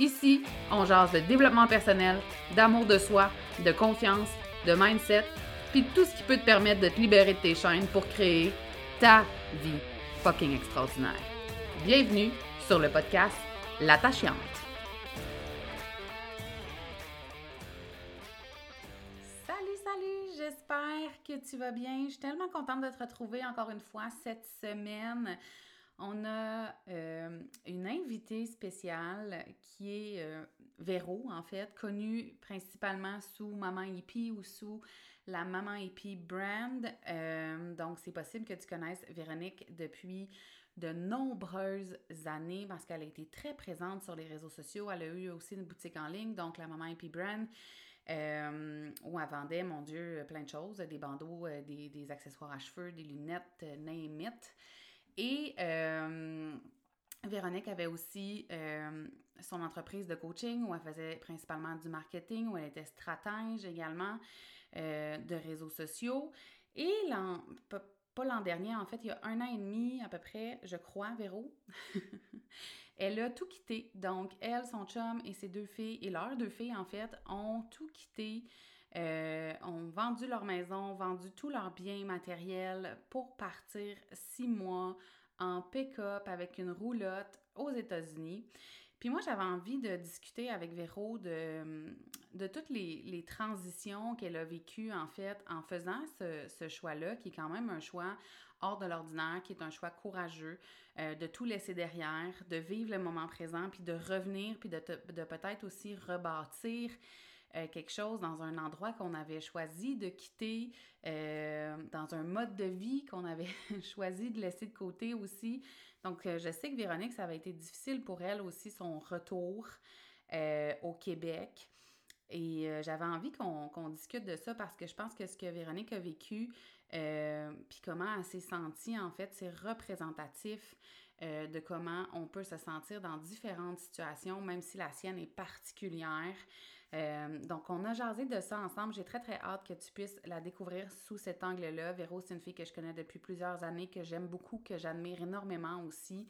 Ici, on jase de développement personnel, d'amour de soi, de confiance, de mindset, puis tout ce qui peut te permettre de te libérer de tes chaînes pour créer ta vie fucking extraordinaire. Bienvenue sur le podcast L'attachante. Salut, salut, j'espère que tu vas bien. Je suis tellement contente de te retrouver encore une fois cette semaine. On a euh, une invitée spéciale qui est euh, Véro, en fait, connue principalement sous Maman Hippie ou sous la Maman Hippie brand. Euh, donc, c'est possible que tu connaisses Véronique depuis de nombreuses années parce qu'elle a été très présente sur les réseaux sociaux. Elle a eu aussi une boutique en ligne, donc la Maman Hippie brand. où elle vendait, mon Dieu, plein de choses, des bandeaux, des, accessoires à cheveux, des lunettes, name it. Et euh, Véronique avait aussi euh, son entreprise de coaching où elle faisait principalement du marketing, où elle était stratège également euh, de réseaux sociaux. Et l'an, pas l'an dernier, en fait, il y a un an et demi à peu près, je crois, Véro, elle a tout quitté. Donc, elle, son chum et ses deux filles, et leurs deux filles, en fait, ont tout quitté. Ont vendu leur maison, vendu tous leurs biens matériels pour partir six mois en pick-up avec une roulotte aux États-Unis. Puis moi, j'avais envie de discuter avec Véro de, de toutes les, les transitions qu'elle a vécues, en fait, en faisant ce, ce choix-là, qui est quand même un choix hors de l'ordinaire, qui est un choix courageux, euh, de tout laisser derrière, de vivre le moment présent, puis de revenir, puis de, de peut-être aussi rebâtir euh, quelque chose dans un endroit qu'on avait choisi de quitter, euh, dans un mode de vie qu'on avait choisi de laisser de côté aussi. Donc, euh, je sais que Véronique, ça avait été difficile pour elle aussi son retour au Québec. Et j'avais envie qu'on discute de ça parce que je pense que ce que Véronique a vécu, puis comment elle s'est sentie, en fait, c'est représentatif de comment on peut se sentir dans différentes situations, même si la sienne est particulière. Euh, donc, on a jasé de ça ensemble. J'ai très, très hâte que tu puisses la découvrir sous cet angle-là. Véro, c'est une fille que je connais depuis plusieurs années, que j'aime beaucoup, que j'admire énormément aussi.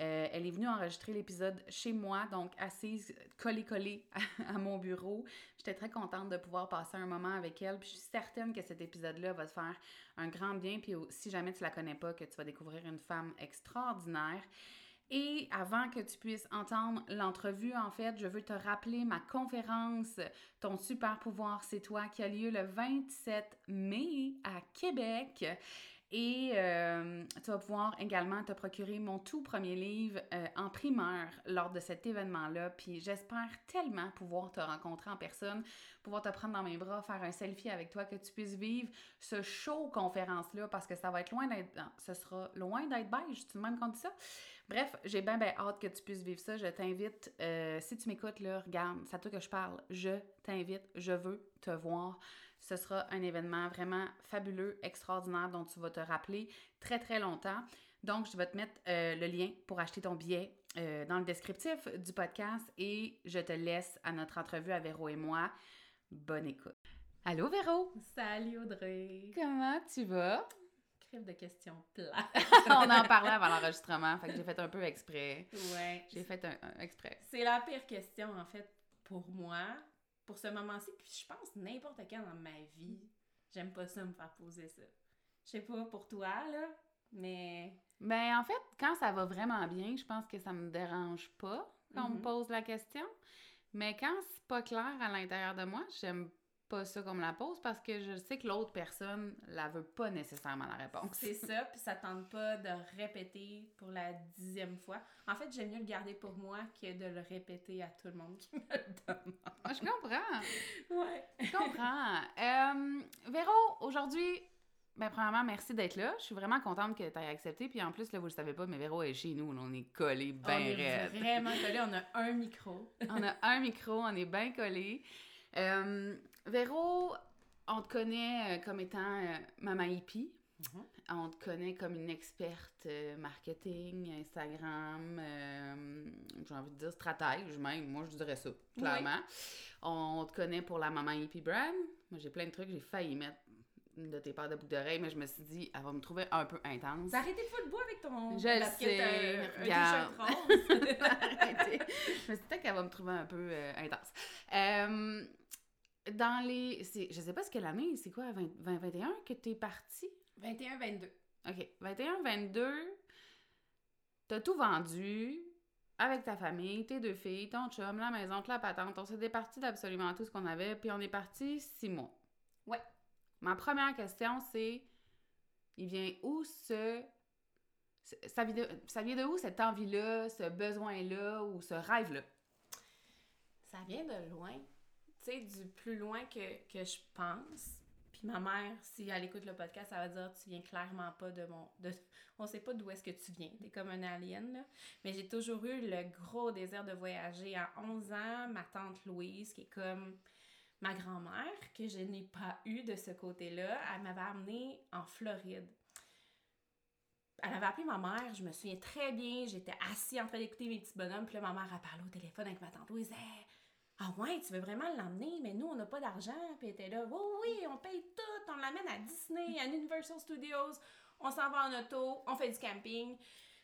Euh, elle est venue enregistrer l'épisode chez moi, donc assise, collée-collée à, mon bureau. J'étais très contente de pouvoir passer un moment avec elle. Je suis certaine que cet épisode-là va te faire un grand bien. Puis si jamais tu la connais pas, que tu vas découvrir une femme extraordinaire. Et avant que tu puisses entendre l'entrevue, en fait, je veux te rappeler ma conférence Ton super pouvoir, c'est toi, qui a lieu le 27 mai à Québec. Et euh, tu vas pouvoir également te procurer mon tout premier livre euh, en primeur lors de cet événement-là. Puis j'espère tellement pouvoir te rencontrer en personne, pouvoir te prendre dans mes bras, faire un selfie avec toi, que tu puisses vivre ce show conférence-là parce que ça va être loin d'être. Ce sera loin d'être beige, tu même compte ça? Bref, j'ai bien, bien hâte que tu puisses vivre ça. Je t'invite, euh, si tu m'écoutes, là, regarde, c'est à toi que je parle. Je t'invite, je veux te voir. Ce sera un événement vraiment fabuleux, extraordinaire dont tu vas te rappeler très très longtemps. Donc, je vais te mettre euh, le lien pour acheter ton billet euh, dans le descriptif du podcast et je te laisse à notre entrevue à Véro et moi. Bonne écoute. Allô Véro! Salut Audrey! Comment tu vas? Crève de questions plates. On en parlait avant l'enregistrement, fait que j'ai fait un peu exprès. Ouais. J'ai fait un exprès. C'est la pire question en fait pour moi pour ce moment-ci, puis je pense n'importe quand dans ma vie, j'aime pas ça me faire poser ça. Je sais pas pour toi, là, mais... Ben, en fait, quand ça va vraiment bien, je pense que ça me dérange pas qu'on me mhm. pose la question. Mais quand c'est pas clair à l'intérieur de moi, j'aime pas ça comme la pose parce que je sais que l'autre personne la veut pas nécessairement la réponse. C'est ça, puis ça tente pas de répéter pour la dixième fois. En fait, j'aime mieux le garder pour moi que de le répéter à tout le monde qui me le demande. Je comprends. Ouais. Je comprends. Euh, Véro, aujourd'hui, ben, premièrement, merci d'être là. Je suis vraiment contente que tu aies accepté. Puis en plus, là, vous le savez pas, mais Véro est chez nous. On est collés on bien est raide. vraiment collés, on a un micro. On a un micro, on est bien collés. Euh, Véro, on te connaît euh, comme étant euh, maman hippie. Mhm. On te connaît comme une experte euh, marketing, Instagram, euh, j'ai envie de dire stratège même, moi je dirais ça, clairement. On te connaît pour la maman hippie brand. Moi j'ai plein de trucs, j'ai failli mettre une de tes paires de boucles d'oreilles, mais je me suis dit, elle va me trouver un peu intense. T'as arrêté de foutre bois avec ton Je le sais, euh, un regarde. t-shirt rose? Arrêtez. je me suis dit peut-être qu'elle va me trouver un peu euh, intense. Euh, dans les. c'est- Je sais pas ce que l'année, c'est quoi, 20 2021 que t'es partie? 21-22. OK. 21-22, t'as tout vendu avec ta famille, tes deux filles, ton chum, la maison, la patente. On s'est départi d'absolument tout ce qu'on avait, puis on est parti six mois. Ouais. Ma première question, c'est il vient où ce. ce- Ça vient, de, ça vient de où cette envie-là, ce besoin-là ou ce rêve-là? Ça vient de loin. Tu sais, du plus loin que, que je pense. Ma mère, si elle écoute le podcast, elle va dire Tu viens clairement pas de mon. De... On sait pas d'où est-ce que tu viens. T'es comme un alien, là. Mais j'ai toujours eu le gros désir de voyager. À 11 ans, ma tante Louise, qui est comme ma grand-mère, que je n'ai pas eu de ce côté-là, elle m'avait amenée en Floride. Elle avait appelé ma mère, je me souviens très bien, j'étais assise en train d'écouter mes petits bonhommes, puis là, ma mère a parlé au téléphone avec ma tante Louise. Ah ouais, tu veux vraiment l'emmener, mais nous, on n'a pas d'argent. Puis elle était là, oui, oui, on paye tout, on l'amène à Disney, à Universal Studios, on s'en va en auto, on fait du camping.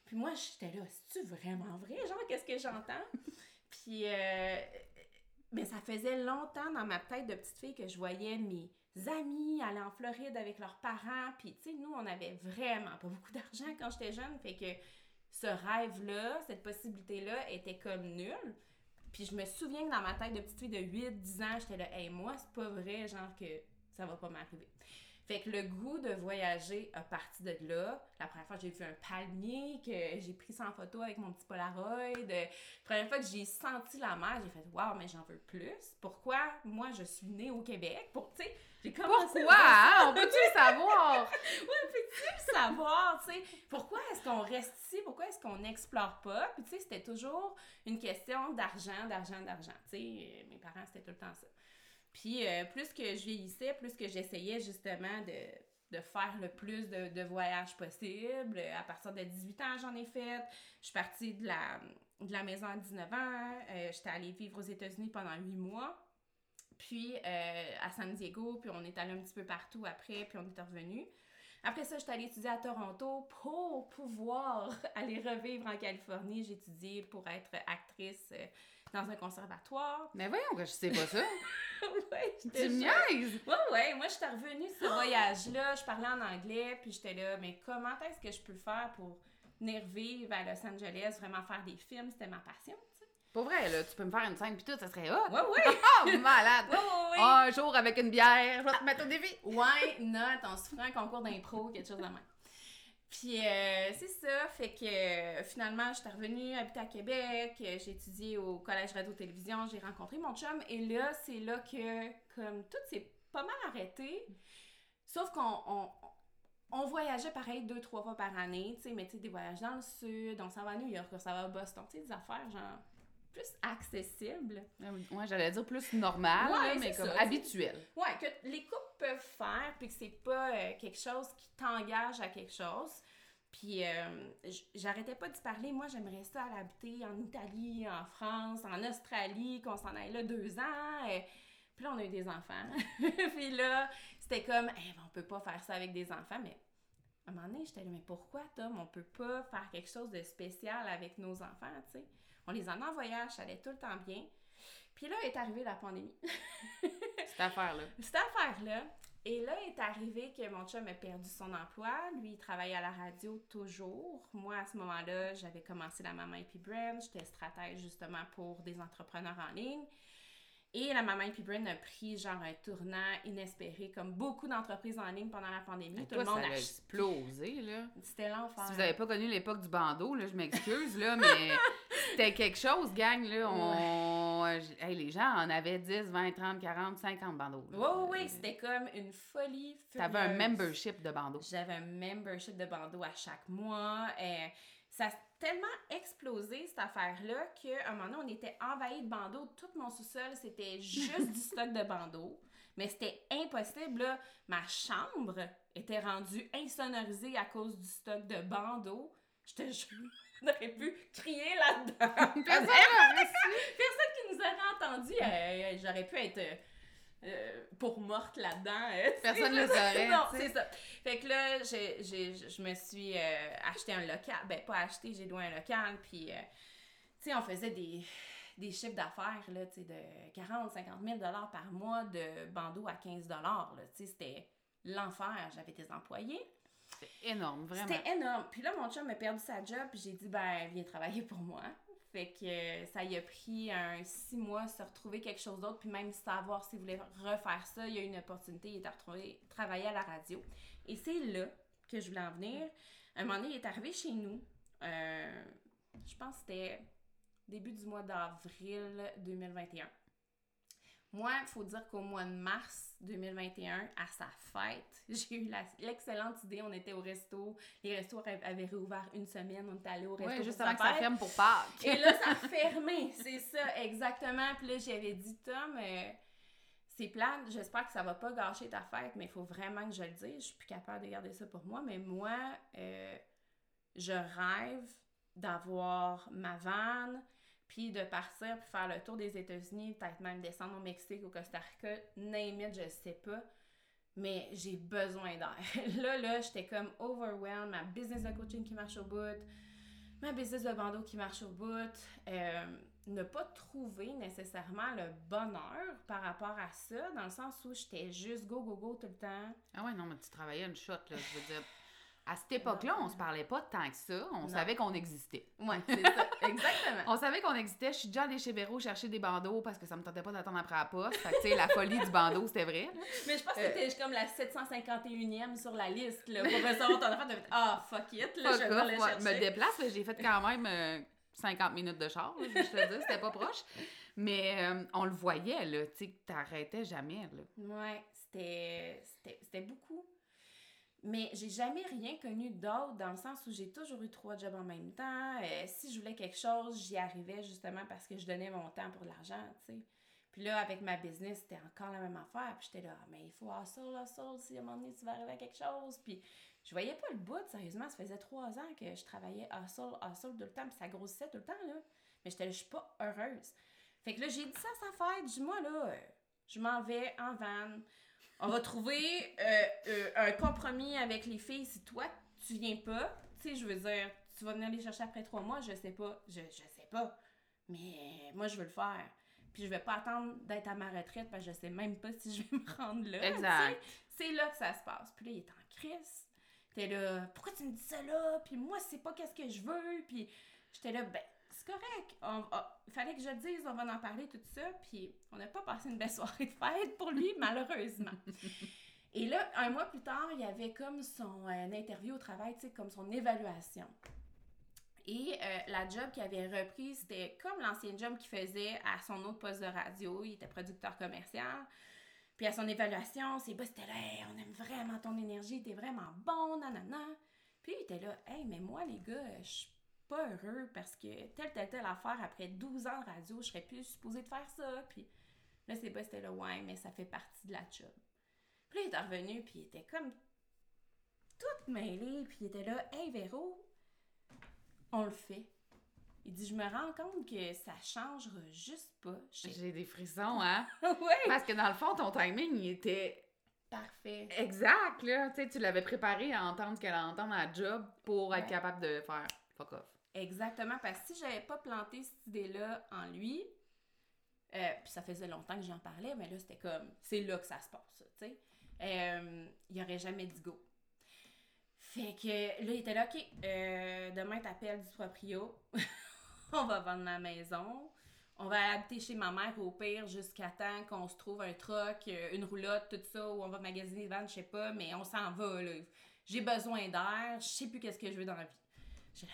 Puis moi, j'étais là, c'est-tu vraiment vrai? Genre, qu'est-ce que j'entends? Puis, euh, mais ça faisait longtemps dans ma tête de petite fille que je voyais mes amis aller en Floride avec leurs parents. Puis, tu sais, nous, on avait vraiment pas beaucoup d'argent quand j'étais jeune. Fait que ce rêve-là, cette possibilité-là était comme nulle. Puis je me souviens que dans ma tête de petite fille de 8-10 ans, j'étais là, hey, moi, c'est pas vrai, genre que ça va pas m'arriver. Fait que le goût de voyager a parti de là. La première fois que j'ai vu un palmier, que j'ai pris ça en photo avec mon petit Polaroid. euh, La première fois que j'ai senti la mer, j'ai fait Waouh, mais j'en veux plus. Pourquoi moi je suis née au Québec? Pour, tu sais, j'ai commencé Pourquoi? à- hein? On peut-tu le savoir? Ouais, peux-tu le savoir, tu sais? Pourquoi est-ce qu'on reste ici? Pourquoi est-ce qu'on n'explore pas? Puis, tu sais, c'était toujours une question d'argent, d'argent, d'argent. Tu sais, euh, mes parents, c'était tout le temps ça. Puis, euh, plus que je vieillissais, plus que j'essayais justement de, de faire le plus de, de voyages possible. À partir de 18 ans, j'en ai fait. Je suis partie de la, de la maison à 19 ans. Euh, J'étais allée vivre aux États-Unis pendant 8 mois. Puis euh, à San Diego, puis on est allé un petit peu partout après, puis on est revenu. Après ça, j'étais allée étudier à Toronto pour pouvoir aller revivre en Californie. Étudié pour être actrice dans un conservatoire. Mais voyons que je sais pas ça. ouais, Tu j'étais niaises? Ouais, ouais, moi, j'étais revenue de ce voyage-là. Je parlais en anglais, puis j'étais là, mais comment est-ce que je peux faire pour venir vivre à Los Angeles, vraiment faire des films? C'était ma passion, tu sais. Pour vrai, là, tu peux me faire une scène pis tout, ça serait hot. Ouais, ouais, Oh, malade! ouais, ouais, ouais. Un jour avec une bière, je vais te mettre au défi. Why not? On se un concours d'impro, quelque chose de même. Puis euh, c'est ça, fait que euh, finalement, j'étais revenue habiter à Québec, euh, j'ai étudié au Collège Radio-Télévision, j'ai rencontré mon chum, et là, c'est là que, comme, tout s'est pas mal arrêté. Sauf qu'on on, voyageait pareil deux, trois fois par année, tu sais, mais tu sais, des voyages dans le sud, on s'en va à New York, on s'en va à Boston, tu sais, des affaires, genre, plus accessibles. Ouais, j'allais dire plus normal, Ouais, mais comme ça. habituel. Ouais, que les couples peuvent faire, puis que c'est pas euh, quelque chose qui t'engage à quelque chose. Puis euh, j'arrêtais pas d'y parler. Moi, j'aimerais ça aller habiter en Italie, en France, en Australie, qu'on s'en aille là deux ans. Puis là, on a eu des enfants. puis là, c'était comme, Eh, ben, on peut pas faire ça avec des enfants, mais à un moment donné, j'étais là, mais pourquoi, Tom, on peut pas faire quelque chose de spécial avec nos enfants, tu sais? On les en en voyage, ça allait tout le temps bien. Puis là est arrivée la pandémie. Cette affaire-là. cette affaire-là. Et là est arrivé que mon chum a perdu son emploi. Lui, il travaillait à la radio toujours. Moi, à ce moment-là, j'avais commencé la Maman Happy Brand. J'étais stratège justement pour des entrepreneurs en ligne. Et la Maman Happy Brand a pris genre un tournant inespéré, comme beaucoup d'entreprises en ligne pendant la pandémie. Et Tout toi, le monde ça a explosé, là. C'était l'enfer. Si vous n'avez pas connu l'époque du bandeau, là, je m'excuse, là, mais c'était quelque chose, gang, là. On... Hey, les gens en avaient 10, 20, 30, 40, 50 bandeaux. Oui, là. oui, oui, c'était comme une folie T'avais un furieuse. membership de bandeau. J'avais un membership de bandeau à chaque mois. euh, ça a tellement explosé, cette affaire-là, qu'à un moment donné, on était envahi de bandeaux. Tout mon sous-sol, c'était juste du stock de bandeaux. Mais c'était impossible, là. Ma chambre était rendue insonorisée à cause du stock de bandeaux. Je te jure, j'aurais pu crier là-dedans. Personne. Personne qui nous aurait entendu, euh, euh, j'aurais pu être euh, pour morte là-dedans. euh. Personne ne le saurait, non, c'est ça. Fait que là, j'ai, j'ai- je me suis euh, acheté un local. Ben, pas acheté, j'ai loué un local. Puis, tu sais, on faisait des, des chiffres d'affaires, là, tu sais, de 40, 50 000 par mois de bandeau à 15 là. Tu sais, c'était l'enfer. J'avais des employés. C'était énorme, vraiment. C'était énorme. Puis là, mon chum a perdu sa job, puis j'ai dit, ben, viens travailler pour moi. Fait que euh, ça y a pris un six mois se retrouver quelque chose d'autre, puis même savoir s'il voulait refaire ça. Il y a une opportunité, il est retrouvé travailler à la radio. Et c'est là que je voulais en venir. Un moment donné, il est arrivé chez nous. euh, je pense que c'était début du mois d'avril 2021. Moi, il faut dire qu'au mois de mars 2021, à sa fête, j'ai eu l'excellente idée. On était au resto. Les restos avaient réouvert une semaine. On était allé au resto. Oui, juste avant que ça ferme pour Pâques. Et là, ça a fermé, c'est ça, exactement. Puis là, j'avais dit, Tom, euh, c'est plate, j'espère que ça va pas gâcher ta fête, mais il faut vraiment que je le dise. Je suis plus capable de garder ça pour moi, mais moi, euh, je rêve d'avoir ma vanne, puis de partir puis faire le tour des États-Unis, peut-être même descendre au Mexique, au Costa Rica, name it, je sais pas. Mais j'ai besoin d'air. là, là, j'étais comme overwhelmed, ma business de coaching qui marche au bout, ma business de bandeau qui marche au bout, euh, ne pas trouver nécessairement le bonheur par rapport à ça, dans le sens où j'étais juste go, go, go tout le temps. Ah ouais, non, mais tu travaillais une shot, là, je veux dire. À cette époque-là, on se parlait pas tant que ça. On Non. savait qu'on existait. Ouais, c'est ça, exactement. On savait qu'on existait. Je suis déjà allée chez Véro chercher des bandeaux parce que ça me tentait pas d'attendre après la poste. Fait que, tu sais, la folie du bandeau, c'était vrai. Mais je pense que Euh. c'était comme la 751e sur la liste, là, pour recevoir ton affaire, de Ah, fuck it, là, Fuck je vais off, aller ouais, chercher. me déplace, j'ai fait quand même euh, 50 minutes de char, là, je te dire, c'était pas proche. Mais euh, on le voyait, là, tu sais, t'arrêtais jamais, là. Ouais, c'était beaucoup. Mais j'ai jamais rien connu d'autre dans le sens où j'ai toujours eu trois jobs en même temps. Euh, si je voulais quelque chose, j'y arrivais justement parce que je donnais mon temps pour l'argent, tu sais. Puis là, avec ma business, c'était encore la même affaire. Puis j'étais là, Ah, mais il faut hustle, hustle, si à un moment donné tu vas arriver à quelque chose. Puis je voyais pas le bout, sérieusement. Ça faisait trois ans que je travaillais hustle, hustle tout le temps. Puis ça grossissait tout le temps, là. Mais j'étais là, je suis pas heureuse. Fait que là, j'ai dit ça à sa fête. Je dis, moi, là, je m'en vais en van. On va trouver euh, euh, un compromis avec les filles si toi, tu viens pas. Tu sais, je veux dire, tu vas venir les chercher après trois mois, je sais pas. Je, je sais pas. Mais moi, je veux le faire. Puis je vais pas attendre d'être à ma retraite parce que je sais même pas si je vais me rendre là. Exact. C'est là que ça se passe. Puis là, il est en crise. T'es là, pourquoi tu me dis ça là? Puis moi, c'est pas qu'est-ce que je veux. Puis j'étais là, ben, c'est correct. On- Il fallait que je le dise, on va en parler, tout ça. Puis on n'a pas passé une belle soirée de fête pour lui, malheureusement. Et là, un mois plus tard, il y avait comme son euh, interview au travail, tu sais, comme son évaluation. Et euh, la job qu'il avait repris, c'était comme l'ancien job qu'il faisait à son autre poste de radio. Il était producteur commercial. Puis à son évaluation, ses boss étaient là, Hey, on aime vraiment ton énergie, t'es vraiment bon, nanana. Puis il était là, hey, mais moi, les gars, je suis pas heureux parce que telle, telle, telle affaire, après 12 ans de radio, je serais plus supposée de faire ça. Puis là, ses boss étaient là, ouais, mais ça fait partie de la job. Puis là, il est revenu, puis il était comme tout mêlé, puis il était là, hey Véro, on le fait. Il dit, je me rends compte que ça changera juste pas. J'ai- des frissons, hein? ouais! Parce que dans le fond, ton timing, il était Parfait. exact, là. Tu sais, tu l'avais préparé à entendre qu'elle entende la job pour être capable de faire fuck off. Exactement, parce que si j'avais pas planté cette idée-là en lui, euh, puis ça faisait longtemps que j'en parlais, mais là, c'était comme, c'est là que ça se passe, tu sais. Euh, il aurait jamais dit go. Fait que là, il était là, OK, euh, demain, t'appelles du proprio, on va vendre la maison, on va habiter chez ma mère au pire jusqu'à temps qu'on se trouve un truck, euh, une roulotte, tout ça, ou on va magasiner des vannes, je sais pas, mais on s'en va, là. J'ai besoin d'air, je sais plus qu'est-ce que je veux dans la vie.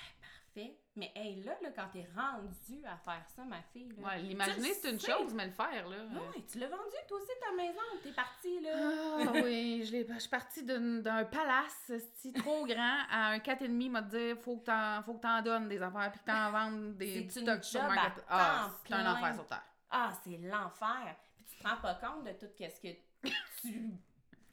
Mais hey, là, là quand t'es rendue à faire ça, ma fille, là. Ouais, l'imaginer, c'est une sais. chose, mais le faire, là. euh, Ouais, tu l'as vendu, toi aussi, ta maison. T'es partie, là. Ah oui, je, l'ai- je suis partie d'un palace esti, trop grand à un 4,5 m'a dit faut que t'en faut que t'en donnes des affaires puis que t'en vendes des stocks sur à Market- Ah, c'est un enfer sur terre. Ah, c'est l'enfer. Puis tu te rends pas compte de tout ce que tu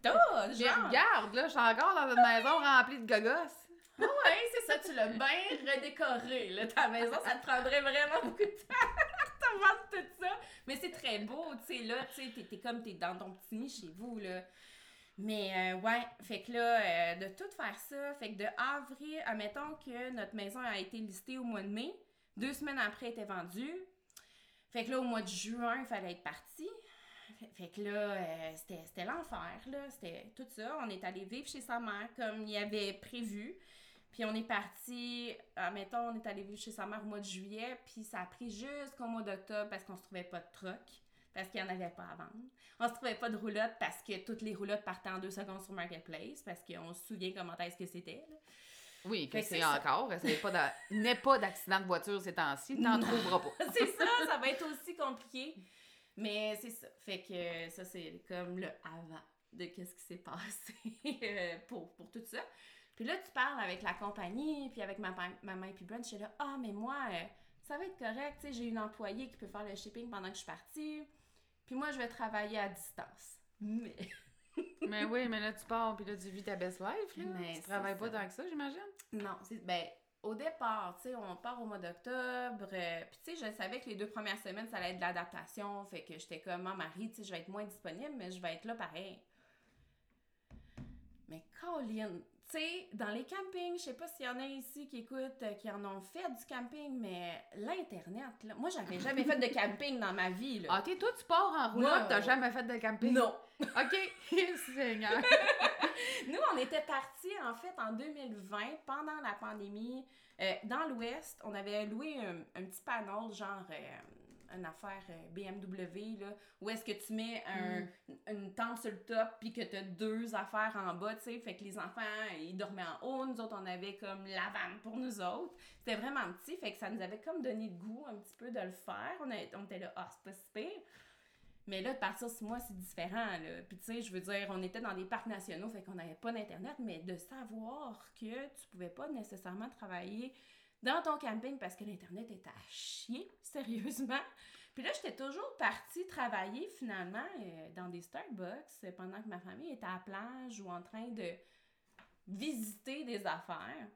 t'as, Je genre. regarde, là, je suis encore dans une maison remplie de gogos. Ah ouais, c'est ça, tu l'as bien redécoré, ta maison. Ça te prendrait vraiment beaucoup de temps tout ça. Mais c'est très beau, tu sais, là, tu sais, t'es- comme, t'es dans ton petit nid chez vous, là. Mais, euh, ouais, fait que là, euh, de tout faire ça, fait que de avril, admettons que notre maison a été listée au mois de mai, deux semaines après, elle était vendue. Fait que là, au mois de juin, il fallait être parti. Fait que là, euh, c'était c'était l'enfer, là. C'était tout ça. On est allé vivre chez sa mère comme il avait prévu. Puis on est parti, admettons, on est allé vivre chez sa mère au mois de juillet, puis ça a pris jusqu'au mois d'octobre parce qu'on se trouvait pas de truck, parce qu'il n'y en avait pas à vendre. On se trouvait pas de roulotte parce que toutes les roulottes partaient en deux secondes sur Marketplace, parce qu'on se souvient comment est-ce que c'était. Oui, que c'est encore. N'est pas d'accident de voiture ces temps-ci, t'en trouveras pas. c'est ça, ça va être aussi compliqué. Mais c'est ça. Fait que ça, c'est comme le avant de qu'est-ce qui s'est passé euh, pour, pour tout ça. Puis là, tu parles avec la compagnie, puis avec ma maman et puis Brent, je suis là, ah, mais moi, euh, ça va être correct, tu sais, j'ai une employée qui peut faire le shipping pendant que je suis partie, puis moi, je vais travailler à distance. Mais, mais oui, mais là, tu pars, puis là, tu vis ta best life. Là. Mais tu travailles pas tant que ça, j'imagine? non, c'est, ben, au départ, tu sais, on part au mois d'octobre, euh, puis tu sais, je savais que les deux premières semaines, ça allait être de l'adaptation, fait que j'étais comme, ah, Marie, tu sais, je vais être moins disponible, mais je vais être là pareil. Mais Colin, tu sais, dans les campings, je sais pas s'il y en a ici qui écoutent, euh, qui en ont fait du camping, mais l'Internet, là, moi, j'avais jamais fait de camping dans ma vie, là. Ah, t'es toi, tu pars en roulotte, t'as jamais fait de camping? non! OK. Seigneur. Nous, on était partis, en fait, en 2020, pendant la pandémie, euh, dans l'Ouest. On avait loué un, un petit panneau, genre euh, une affaire euh, BMW, là, où est-ce que tu mets un- une tente sur le top, puis que tu as deux affaires en bas, tu sais. Fait que les enfants, ils dormaient en haut. Nous autres, on avait comme la vanne pour nous autres. C'était vraiment petit, fait que ça nous avait comme donné le goût un petit peu de le faire. On, a- on était là, ah, c'est pas si pire. Mais là, de partir sur moi, c'est différent. Là. Puis, tu sais, je veux dire, on était dans des parcs nationaux, fait qu'on n'avait pas d'Internet, mais de savoir que tu pouvais pas nécessairement travailler dans ton camping parce que l'Internet était à chier, sérieusement. Puis là, j'étais toujours partie travailler finalement euh, dans des Starbucks euh, pendant que ma famille était à la plage ou en train de visiter des affaires.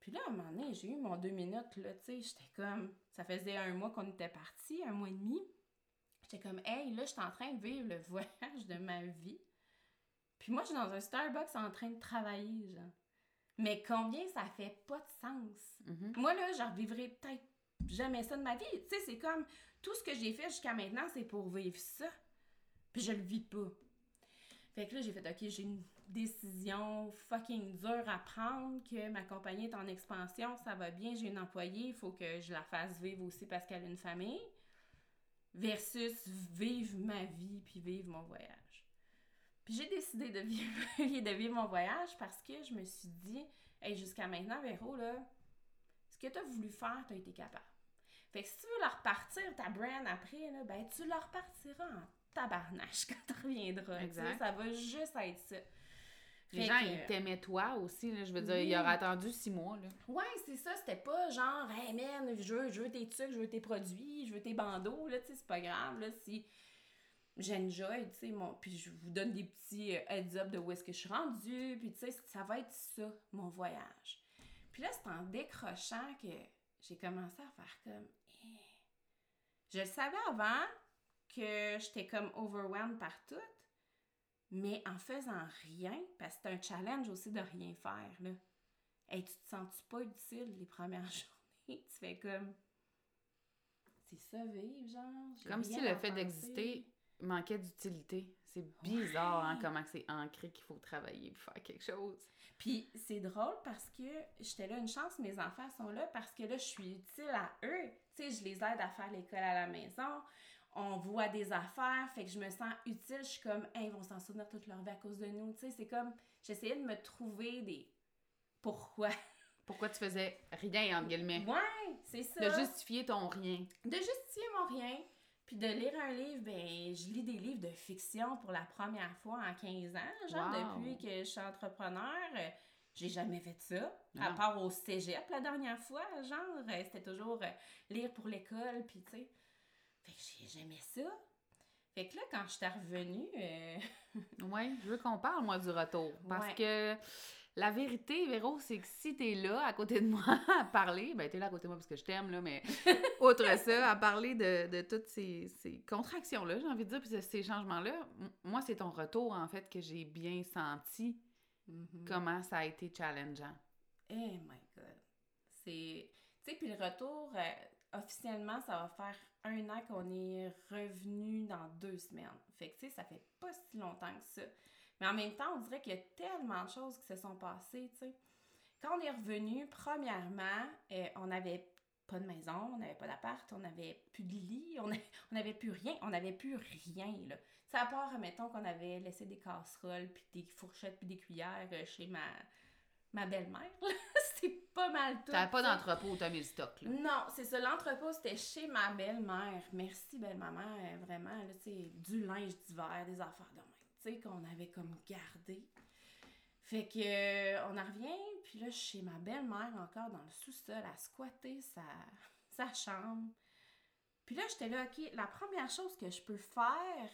Puis là, à un moment donné, j'ai eu mon deux minutes, là, tu sais, j'étais comme... Ça faisait un mois qu'on était partis, un mois et demi. J'étais comme, hey, là, je suis en train de vivre le voyage de ma vie. Puis moi, je suis dans un Starbucks en train de travailler, genre. Mais combien ça fait pas de sens? Mhm. Moi, là, je revivrai peut-être jamais ça de ma vie. Tu sais, c'est comme tout ce que j'ai fait jusqu'à maintenant, c'est pour vivre ça. Puis je le vis pas. Fait que là, j'ai fait, OK, j'ai une décision fucking dure à prendre, que ma compagnie est en expansion, ça va bien, j'ai une employée, il faut que je la fasse vivre aussi parce qu'elle a une famille, versus vivre ma vie puis vivre mon voyage. Puis j'ai décidé de vivre, de vivre mon voyage parce que je me suis dit, hey, jusqu'à maintenant, Véro, là, ce que tu as voulu faire, tu as été capable. Fait que si tu veux la repartir, ta brand après, là, ben tu la repartiras en tabarnache quand tu reviendras. tu sais, Exact. Ça va juste être ça. Les Fait gens, que- ils t'aimaient toi aussi, là. Je veux dire, Oui. ils auraient attendu six mois, là. Ouais, c'est ça, c'était pas genre, hey man, je veux, je veux tes trucs, je veux tes produits, je veux tes bandeaux, là, tu sais, c'est pas grave, là, si j'enjoy, tu sais, mon, puis je vous donne des petits euh, heads up de où est-ce que je suis rendue, puis tu sais, ça va être ça, mon voyage. Puis là, c'est en décrochant que j'ai commencé à faire comme, eh. je le savais avant que j'étais comme overwhelmed par tout, mais en faisant rien, parce que c'est un challenge aussi de rien faire, là. Hey, tu te sens-tu pas utile les premières journées? Tu fais comme. C'est ça, vivre, genre. Comme si le fait d'exister manquait d'utilité. C'est bizarre, hein, comment c'est ancré qu'il faut travailler pour faire quelque chose. Puis c'est drôle parce que j'étais là, une chance, mes enfants sont là parce que là, je suis utile à eux. Tu sais, je les aide à faire l'école à la maison. On voit des affaires, fait que je me sens utile. Je suis comme, hey, ils vont s'en souvenir toute leur vie à cause de nous. Tu sais, c'est comme, j'essayais de me trouver des pourquoi. Pourquoi tu faisais rien, entre guillemets? Ouais, c'est ça. De justifier ton rien. De justifier mon rien. Puis de lire un livre, ben, je lis des livres de fiction pour la première fois en 15 ans, genre Wow. depuis que je suis entrepreneur. euh, J'ai jamais fait ça, à Non. part au cégep la dernière fois, genre, euh, c'était toujours euh, lire pour l'école, puis tu sais. Fait que j'ai- j'aimais ça. Fait que là, quand je suis revenue, euh, Oui, je veux qu'on parle, moi, du retour. Parce Ouais. que la vérité, Véro, c'est que si t'es là, à côté de moi, à parler, ben t'es là à côté de moi parce que je t'aime, là, mais outre ça, à parler de, de toutes ces, ces contractions-là, j'ai envie de dire, puis de ces changements-là, moi, c'est ton retour, en fait, que j'ai bien senti comment ça a été challengeant. Oh my god. C'est. Tu sais, puis le retour, euh, officiellement, ça va faire un an qu'on est revenu dans deux semaines. Fait que, tu sais, ça fait pas si longtemps que ça. Mais en même temps, on dirait qu'il y a tellement de choses qui se sont passées, tu sais. Quand on est revenu, premièrement, euh, on n'avait pas de maison, on n'avait pas d'appart, on n'avait plus de lit, on n'avait plus rien, on n'avait plus rien, là. C'est à part, mettons, qu'on avait laissé des casseroles, puis des fourchettes, puis des cuillères euh, chez ma, ma belle-mère. C'est pas mal tout. T'avais pas d'entrepôt où t'as mis le stock, là. Non, c'est ça. L'entrepôt, c'était chez ma belle-mère. Merci, belle-maman. euh, Vraiment, là, tu sais, du linge d'hiver, des affaires de qu'on avait comme gardé. Fait que, euh, on en revient, puis là, chez ma belle-mère, encore dans le sous-sol, à squatter sa, sa chambre. Puis là, j'étais là, OK, la première chose que je peux faire,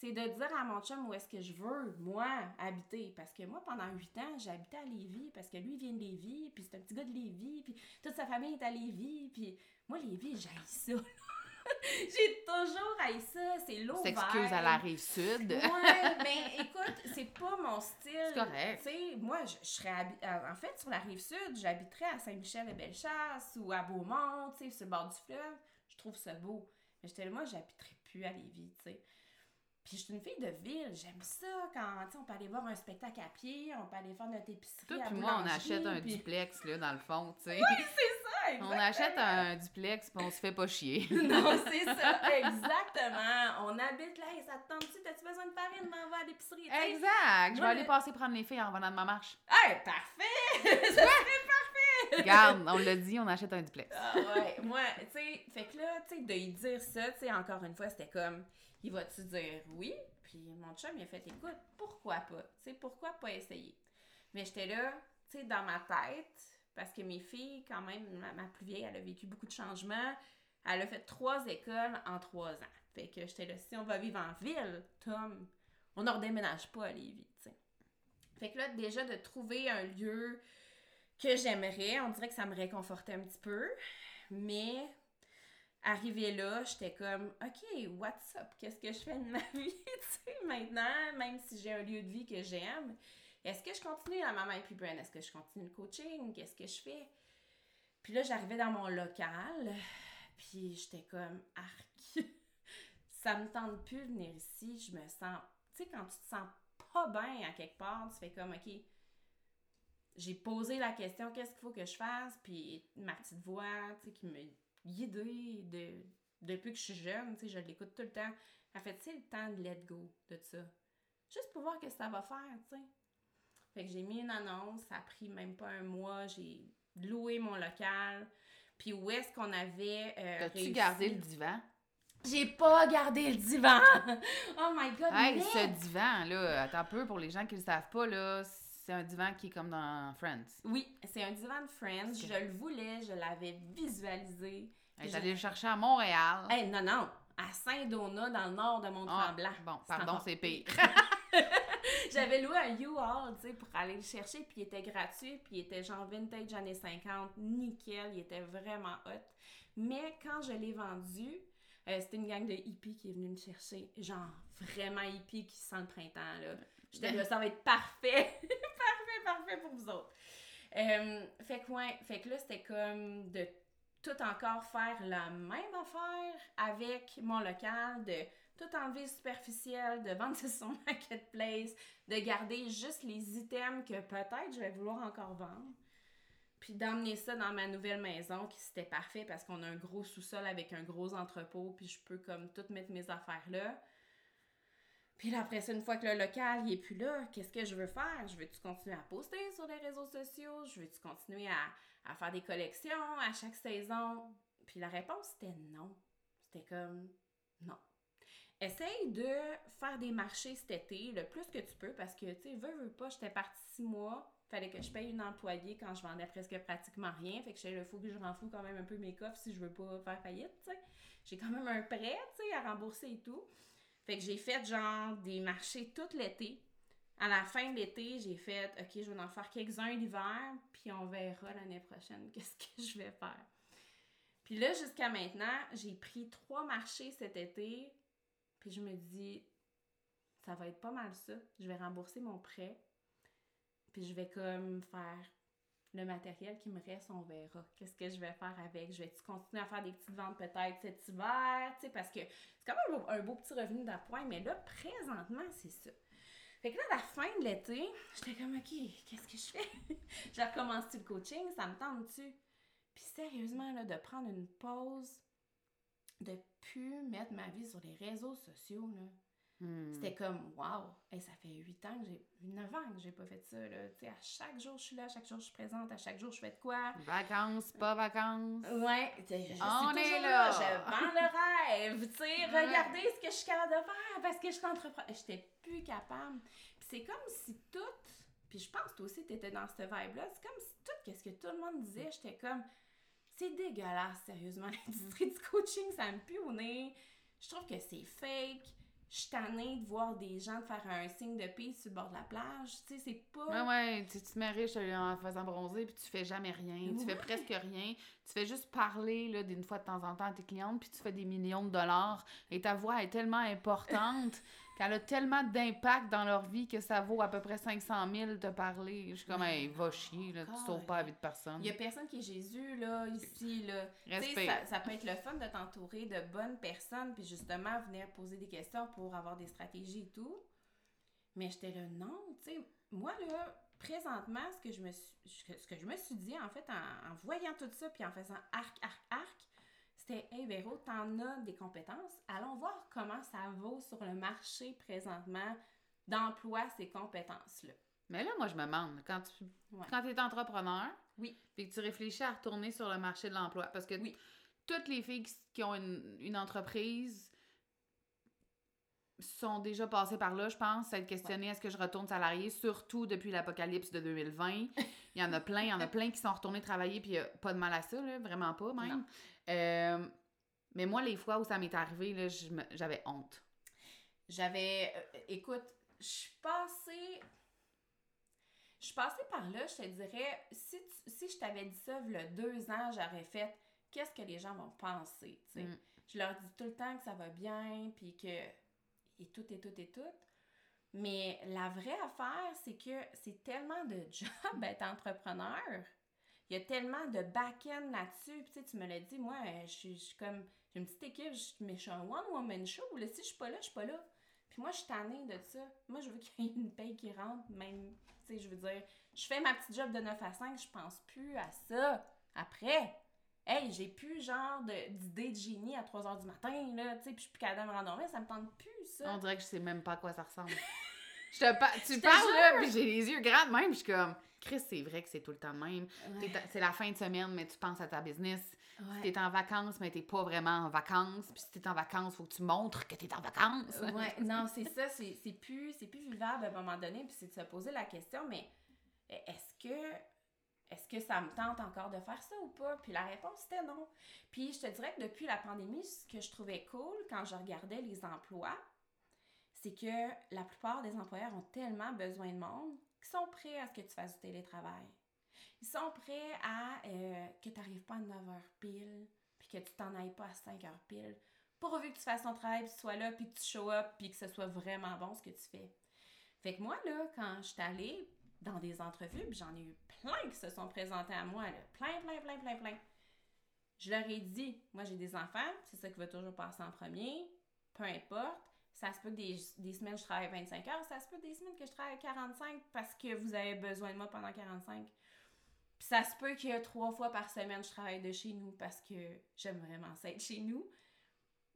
c'est de dire à mon chum où est-ce que je veux, moi, habiter. Parce que moi, pendant huit ans, j'habitais à Lévis, parce que lui, vient de Lévis, puis c'est un petit gars de Lévis, puis toute sa famille est à Lévis, puis moi, Lévis, j'haïs ça. J'ai toujours haï ça, c'est l'eau S'excuse à la rive sud. Ouais, mais écoute, c'est pas mon style. C'est correct. Tu sais, moi, je, je serais habi- euh, En fait, sur la rive sud, j'habiterais à Saint-Michel-de-Bellechasse ou à Beaumont, tu sais, sur le bord du fleuve. Je trouve ça beau. Mais j'étais moi, j'habiterais plus à Lévis, tu sais. Puis je suis une fille de ville, j'aime ça quand, tu sais, on peut aller voir un spectacle à pied, on peut aller faire notre épicerie Toi à puis moi, on achète un puis- duplex, là, dans le fond, tu sais. Ah, on achète un duplex, puis on se fait pas chier. Non, c'est ça, exactement. On habite là, et ça te tente-tu? T'as-tu besoin de farine? M'en va à l'épicerie, exact! Je vais aller le- passer prendre les filles en revenant de ma marche. Hey, parfait! Ça serait parfait! Regarde, on l'a dit, on achète un duplex. Ah ouais, moi, tu sais, fait que là, tu sais, de lui dire ça, tu sais, encore une fois, c'était comme, il va-tu dire oui? Puis mon chum, il a fait, écoute, pourquoi pas? Tu sais, pourquoi pas essayer? Mais j'étais là, tu sais, dans ma tête, parce que mes filles, quand même, ma, plus vieille, elle a vécu beaucoup de changements. Elle a fait trois écoles en trois ans. Fait que j'étais là, si on va vivre en ville, Tom, on ne redéménage pas à Lévis, tu sais. Fait que là, déjà, de trouver un lieu que j'aimerais, on dirait que ça me réconfortait un petit peu. Mais arrivé là, j'étais comme, OK, what's up? Qu'est-ce que je fais de ma vie, tu sais, maintenant, même si j'ai un lieu de vie que j'aime? Est-ce que je continue à Maman et puis Brand? Est-ce que je continue le coaching? Qu'est-ce que je fais? Puis là, j'arrivais dans mon local, puis j'étais comme, arc, ça me tente plus de venir ici, je me sens, tu sais, quand tu te sens pas bien à quelque part, tu fais comme, OK, j'ai posé la question, qu'est-ce qu'il faut que je fasse? Puis ma petite voix, tu sais, qui me guidait de, depuis que je suis jeune, tu sais, je l'écoute tout le temps. Elle fait, c'est le temps de let go de ça. Juste pour voir ce que ça va faire, tu sais. Fait que j'ai mis une annonce, ça a pris même pas un mois, j'ai loué mon local. Puis où est-ce qu'on avait euh, T'as-tu réussi- gardé le divan? J'ai pas gardé le divan! oh my God, Hey, mais- ce divan, là, attends un peu, pour les gens qui le savent pas, là, c'est un divan qui est comme dans Friends. Oui, c'est un divan de Friends. Je le voulais, je l'avais visualisé. Elle est Je- allée le chercher à Montréal. Hey, non, non, à Saint-Donat, dans le nord de Ah, Mont-Tremblant. bon, C'est pardon, c'est pire. J'avais loué un U-Haul, tu sais, pour aller le chercher, puis il était gratuit, puis il était genre vintage années 50, nickel, il était vraiment hot. Mais quand je l'ai vendu, euh, c'était une gang de hippies qui est venue me chercher, genre vraiment hippie qui sent le printemps, là. J'étais là, ça va être parfait, parfait, parfait pour vous autres. Euh, fait que ouais, fait que là, c'était comme de tout encore faire la même affaire avec mon local, de tout enlever superficiel, de vendre sur Marketplace, de garder juste les items que peut-être je vais vouloir encore vendre. Puis d'emmener ça dans ma nouvelle maison, qui c'était parfait parce qu'on a un gros sous-sol avec un gros entrepôt, puis je peux comme tout mettre mes affaires là. Puis après ça, une fois que le local il est plus là, qu'est-ce que je veux faire? Je veux-tu continuer à poster sur les réseaux sociaux? Je veux-tu continuer à, à faire des collections à chaque saison? Puis la réponse, c'était non. C'était comme non. Essaye de faire des marchés cet été le plus que tu peux parce que, tu sais, veux, veux pas, j'étais partie six mois fallait que je paye une employée quand je vendais presque pratiquement rien. Fait que il faut que je renfloue quand même un peu mes coffres si je veux pas faire faillite, tu sais. J'ai quand même un prêt, tu sais, à rembourser et tout. Fait que j'ai fait genre des marchés tout l'été. À la fin de l'été, j'ai fait OK, je vais en faire quelques-uns l'hiver, puis on verra l'année prochaine qu'est-ce que je vais faire. Puis là, jusqu'à maintenant, j'ai pris trois marchés cet été, puis je me dis, ça va être pas mal ça. Je vais rembourser mon prêt, puis je vais comme faire le matériel qui me reste, on verra. Qu'est-ce que je vais faire avec? Je vais continuer à faire des petites ventes peut-être cet hiver, tu sais, parce que c'est quand même un beau, petit revenu d'appoint, mais là, présentement, c'est ça. Fait que là, à la fin de l'été, j'étais comme, OK, qu'est-ce que je fais? j'ai recommencé le coaching, ça me tente-tu? Puis sérieusement, là, de prendre une pause, de plus mettre ma vie sur les réseaux sociaux, là, Hmm. C'était comme, wow, ça fait 8 ans que j'ai, 9 ans que j'ai pas fait ça, là. Tu sais, à chaque jour, je suis là, à chaque jour, je suis présente, à chaque jour, je fais de quoi? Vacances, pas vacances. Ouais, je On est là. Je vends le rêve, tu sais, regardez ce que je suis capable de faire parce que je suis entrepreneur. J'étais plus capable. Puis c'est comme si tout, puis je pense que toi aussi, t'étais dans cette vibe-là, c'est comme si tout, qu'est-ce que tout le monde disait, j'étais comme, c'est dégueulasse, sérieusement, l'industrie du coaching, ça me pue au nez. Je trouve que c'est fake je suis tannée de voir des gens faire un signe de paix sur le bord de la plage. Tu sais, c'est pas. Ouais, ouais, tu, te mets riche en faisant bronzer, puis tu fais jamais rien. Tu fais presque rien. Tu fais juste parler là, d'une fois de temps en temps à tes clientes, puis tu fais des millions de dollars. Et ta voix est tellement importante qu'elle a tellement d'impact dans leur vie que ça vaut à peu près 500 000 de parler. Je suis comme, hey, va chier, là, tu sauves pas la vie de personne. Il y a personne qui est Jésus, là, ici, là. Ça, ça peut être le fun de t'entourer de bonnes personnes, puis justement venir poser des questions pour avoir des stratégies et tout. Mais j'étais là, non, tu sais, moi, là, présentement, ce que je me suis, ce que je me suis dit, en fait, en, en voyant tout ça, puis en faisant arc, arc, arc, c'était Hey Véro, t'en as des compétences. Allons voir comment ça vaut sur le marché présentement d'emploi ces compétences-là. Mais là, moi, je me demande, quand tu quand es entrepreneur, oui. puis que tu réfléchis à retourner sur le marché de l'emploi, parce que toutes les filles qui ont une, entreprise sont déjà passées par là, je pense, être questionnées est-ce que je retourne salarié, surtout depuis l'apocalypse de 2020. il y en a plein, il y en a plein qui sont retournés travailler, puis il a pas de mal à ça, là, vraiment pas même. Euh, mais moi, les fois où ça m'est arrivé, j'avais honte. J'avais. Euh, écoute, je suis passée. Je suis passée par là, je te dirais, si, si je t'avais dit ça il y a deux ans, j'aurais fait qu'est-ce que les gens vont penser, tu sais? Mm. Je leur dis tout le temps que ça va bien, puis que. Et tout, et tout, et tout. Mais la vraie affaire, c'est que c'est tellement de job être entrepreneur il y a tellement de back-end là-dessus. Puis, tu me l'as dit, moi, je suis comme. J'ai une petite équipe, mais je suis un one-woman show. Là, si je suis pas là, je suis pas là. Puis moi, je suis tannée de ça. Moi, je veux qu'il y ait une paye qui rentre, même. Tu sais, je veux dire, je fais ma petite job de 9 à 5, je pense plus à ça. Après, hey, j'ai plus genre d'idée de, génie à 3 h du matin, là, tu sais, puis je suis plus capable de me rendormir, ça me tente plus, ça. On dirait que je sais même pas à quoi ça ressemble. je te tu parles, là, puis j'ai les yeux grands même, je suis comme. Chris, c'est vrai que c'est tout le temps même. C'est la fin de semaine, mais tu penses à ta business. Si t'es en vacances, mais t'es pas vraiment en vacances. Puis si t'es en vacances, faut que tu montres que t'es en vacances. ouais, non, c'est ça. C'est plus, plus vivable à un moment donné. Puis c'est de se poser la question, mais est-ce que est-ce que ça me tente encore de faire ça ou pas? Puis la réponse était non. Puis je te dirais que depuis la pandémie, ce que je trouvais cool quand je regardais les emplois, c'est que la plupart des employeurs ont tellement besoin de monde qui sont prêts à ce que tu fasses du télétravail. Ils sont prêts à euh, que tu n'arrives pas à 9 h pile, puis que tu t'en ailles pas à 5 h pile, pourvu que tu fasses ton travail, puis tu sois là, puis que tu show up, puis que ce soit vraiment bon ce que tu fais. Fait que moi, là, quand je suis allée dans des entrevues, puis j'en ai eu plein qui se sont présentés à moi, plein, plein, plein, plein, plein. Je leur ai dit, moi j'ai des enfants, c'est ça qui va toujours passer en premier, peu importe. Ça se peut que des, des semaines, je travaille 25 heures. Ça se peut des semaines que je travaille 45 parce que vous avez besoin de moi pendant 45. Puis ça se peut a trois fois par semaine, je travaille de chez nous parce que j'aime vraiment ça être chez nous.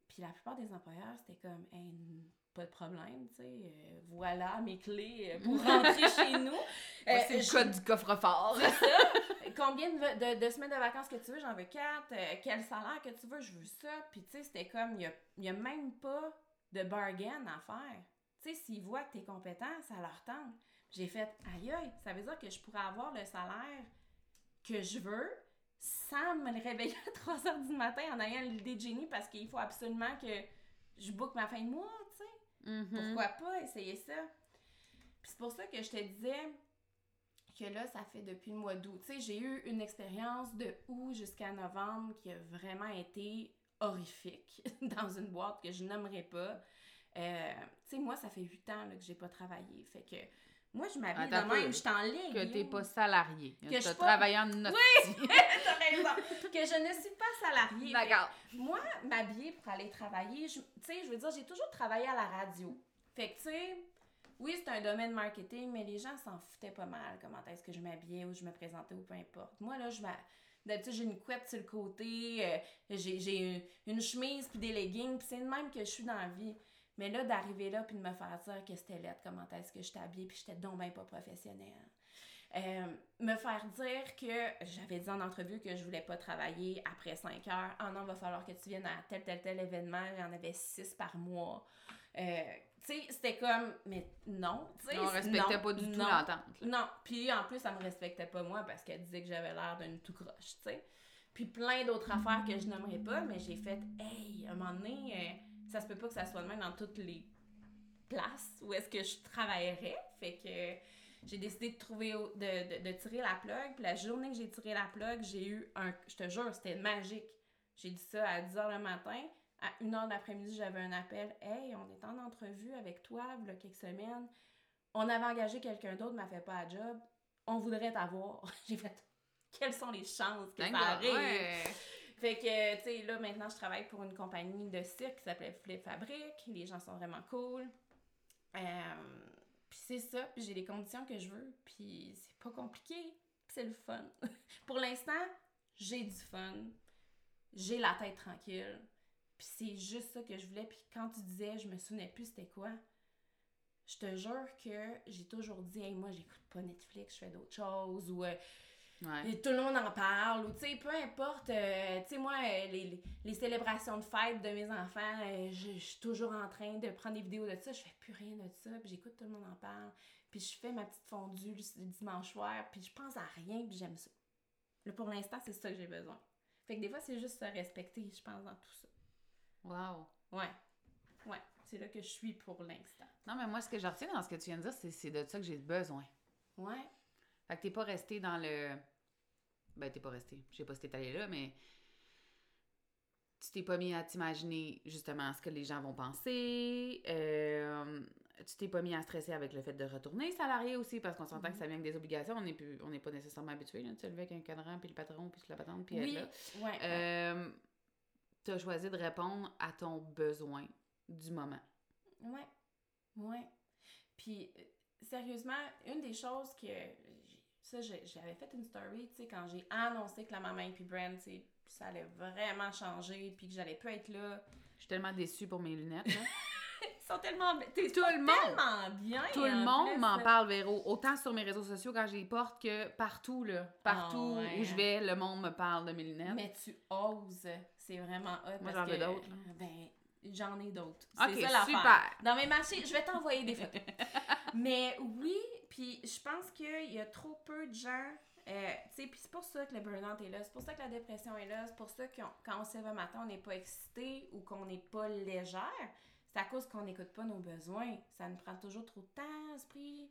Puis la plupart des employeurs, c'était comme, hey, pas de problème, tu sais, euh, voilà mes clés euh, pour rentrer chez nous. Euh, c'est le je- code du coffre-fort. c'est ça. Combien de, de- de semaines de vacances que tu veux? J'en veux quatre. Euh, quel salaire que tu veux? Je veux ça. Puis, tu sais, c'était comme, il n'y a, a même pas de bargain à faire. Tu sais, s'ils voient que tu es compétent, ça leur tente. J'ai fait, aïe aïe, ça veut dire que je pourrais avoir le salaire que je veux sans me réveiller à 3 heures du matin en ayant l'idée de génie parce qu'il faut absolument que je book ma fin de mois, sais. Mhm. Pourquoi pas essayer ça? Puis c'est pour ça que je te disais que là, ça fait depuis le mois d'août. Tu sais, j'ai eu une expérience de août jusqu'à novembre qui a vraiment été horrifique dans une boîte que je n'aimerais pas. Euh, tu sais, moi, ça fait huit ans là, que j'ai pas travaillé. Fait que moi, je m'habille de même, je suis en ligne. Que t'es pas salarié. Que Que je suis pas- travaillé en notre T'as raison. que je ne suis pas salariée. Fait D'accord. moi, m'habiller pour aller travailler, tu sais, je veux dire, j'ai toujours travaillé à la radio. Fait que, tu sais, oui, c'est un domaine marketing, mais les gens s'en foutaient pas mal comment est-ce que je m'habillais ou je me présentais ou peu importe. Moi, là, je m'a- D'habitude, j'ai une couette sur le côté, euh, j'ai j'ai une, une chemise puis des leggings, puis c'est le même que je suis dans la vie. Mais là, d'arriver là puis de me faire dire que c'était laide, comment est-ce que j'étais habillée, puis j'étais donc ben pas professionnelle. Euh, me faire dire que j'avais dit en entrevue que je voulais pas travailler après 5 heures. Ah non, va falloir que tu viennes à tel, tel, tel événement. Il y en avait 6 par mois. Euh, tu sais, c'était comme, mais non. tu sais, On respectait non, pas du tout non. l'entente. Non, puis en plus, elle me respectait pas moi parce qu'elle disait que j'avais l'air d'une tout croche, tu sais. Puis plein d'autres affaires que je n'aimerais pas, mais j'ai fait, hey, à un moment donné, euh, ça se peut pas que ça soit le même dans toutes les places où est-ce que je travaillerais. Fait que j'ai décidé de trouver, de, de, de tirer la plug. Puis la journée que j'ai tiré la plug, j'ai eu un, je te jure, c'était magique. J'ai dit ça à 10h le matin. À 1h de l'après-midi, j'avais un appel. Hey, on est en entrevue avec toi, il y a quelques semaines on avait engagé quelqu'un d'autre, m'a fait pas la job. On voudrait t'avoir. J'ai fait, quelles sont les chances que ça arrive? Ouais. Fait que, tu sais, là, maintenant, je travaille pour une compagnie de cirque qui s'appelle Flip Fabric. Les gens sont vraiment cool. Euh, puis c'est ça. Puis j'ai les conditions que je veux. Puis c'est pas compliqué. Puis c'est le fun. pour l'instant, j'ai du fun. J'ai la tête tranquille. Puis c'est juste ça que je voulais. Puis quand tu disais, je me souvenais plus c'était quoi. Je te jure que j'ai toujours dit, hey, moi, j'écoute pas Netflix, je fais d'autres choses. Ou euh, Ouais. et tout le monde en parle, ou tu sais, peu importe, euh, tu sais, moi, euh, les, les- les célébrations de fête de mes enfants, euh, je suis toujours en train de prendre des vidéos de ça, je fais plus rien de ça, puis j'écoute tout le monde en parle, puis je fais ma petite fondue le, dimanche soir, puis je pense à rien, puis j'aime ça. Là, pour l'instant, c'est ça que j'ai besoin. Fait que des fois, c'est juste se respecter, je pense, dans tout ça. Wow. Ouais. Ouais. C'est là que je suis pour l'instant. Non, mais moi, ce que je retiens dans ce que tu viens de dire, c'est c'est de ça que j'ai besoin. Ouais. Fait que t'es pas resté dans le. Ben, t'es pas resté. Je sais pas si t'es allé là, mais. Tu t'es pas mis à t'imaginer justement ce que les gens vont penser. euh, Tu t'es pas mis à stresser avec le fait de retourner salarié aussi, parce qu'on s'entend que ça vient avec des obligations. On n'est plus- on n'est pas nécessairement habitué là, de se lever avec un cadran, puis le patron, puis la patente, puis Oui. là. Ouais. Euh, T'as choisi de répondre à ton besoin du moment. Ouais. Ouais. Puis, euh, sérieusement, une des choses que. Ça, j'avais fait une story, tu sais, quand j'ai annoncé que la maman et puis Brand, tu sais, ça allait vraiment changer, puis que j'allais plus être là. Je suis tellement déçue pour mes lunettes. là. Ils sont tellement. Tout le monde! tellement bien! Tout le monde m'en parle, Véro. Autant sur mes réseaux sociaux quand je les porte que partout, là. Partout Ah ouais, où je vais, le monde me parle de mes lunettes. Mais tu oses. C'est vraiment hot. Moi, parce j'en veux que, d'autres. Ben, j'en ai d'autres. C'est ça l'affaire. super. Dans mes marchés, je vais t'envoyer des photos. Mais oui, puis je pense qu'il y a trop peu de gens. euh, tu sais, puis c'est pour ça que le burn-out est là, c'est pour ça que la dépression est là, c'est pour ça que quand on se lève un matin, on n'est pas excité ou qu'on n'est pas légère. C'est à cause qu'on n'écoute pas nos besoins. Ça nous prend toujours trop de temps, esprit.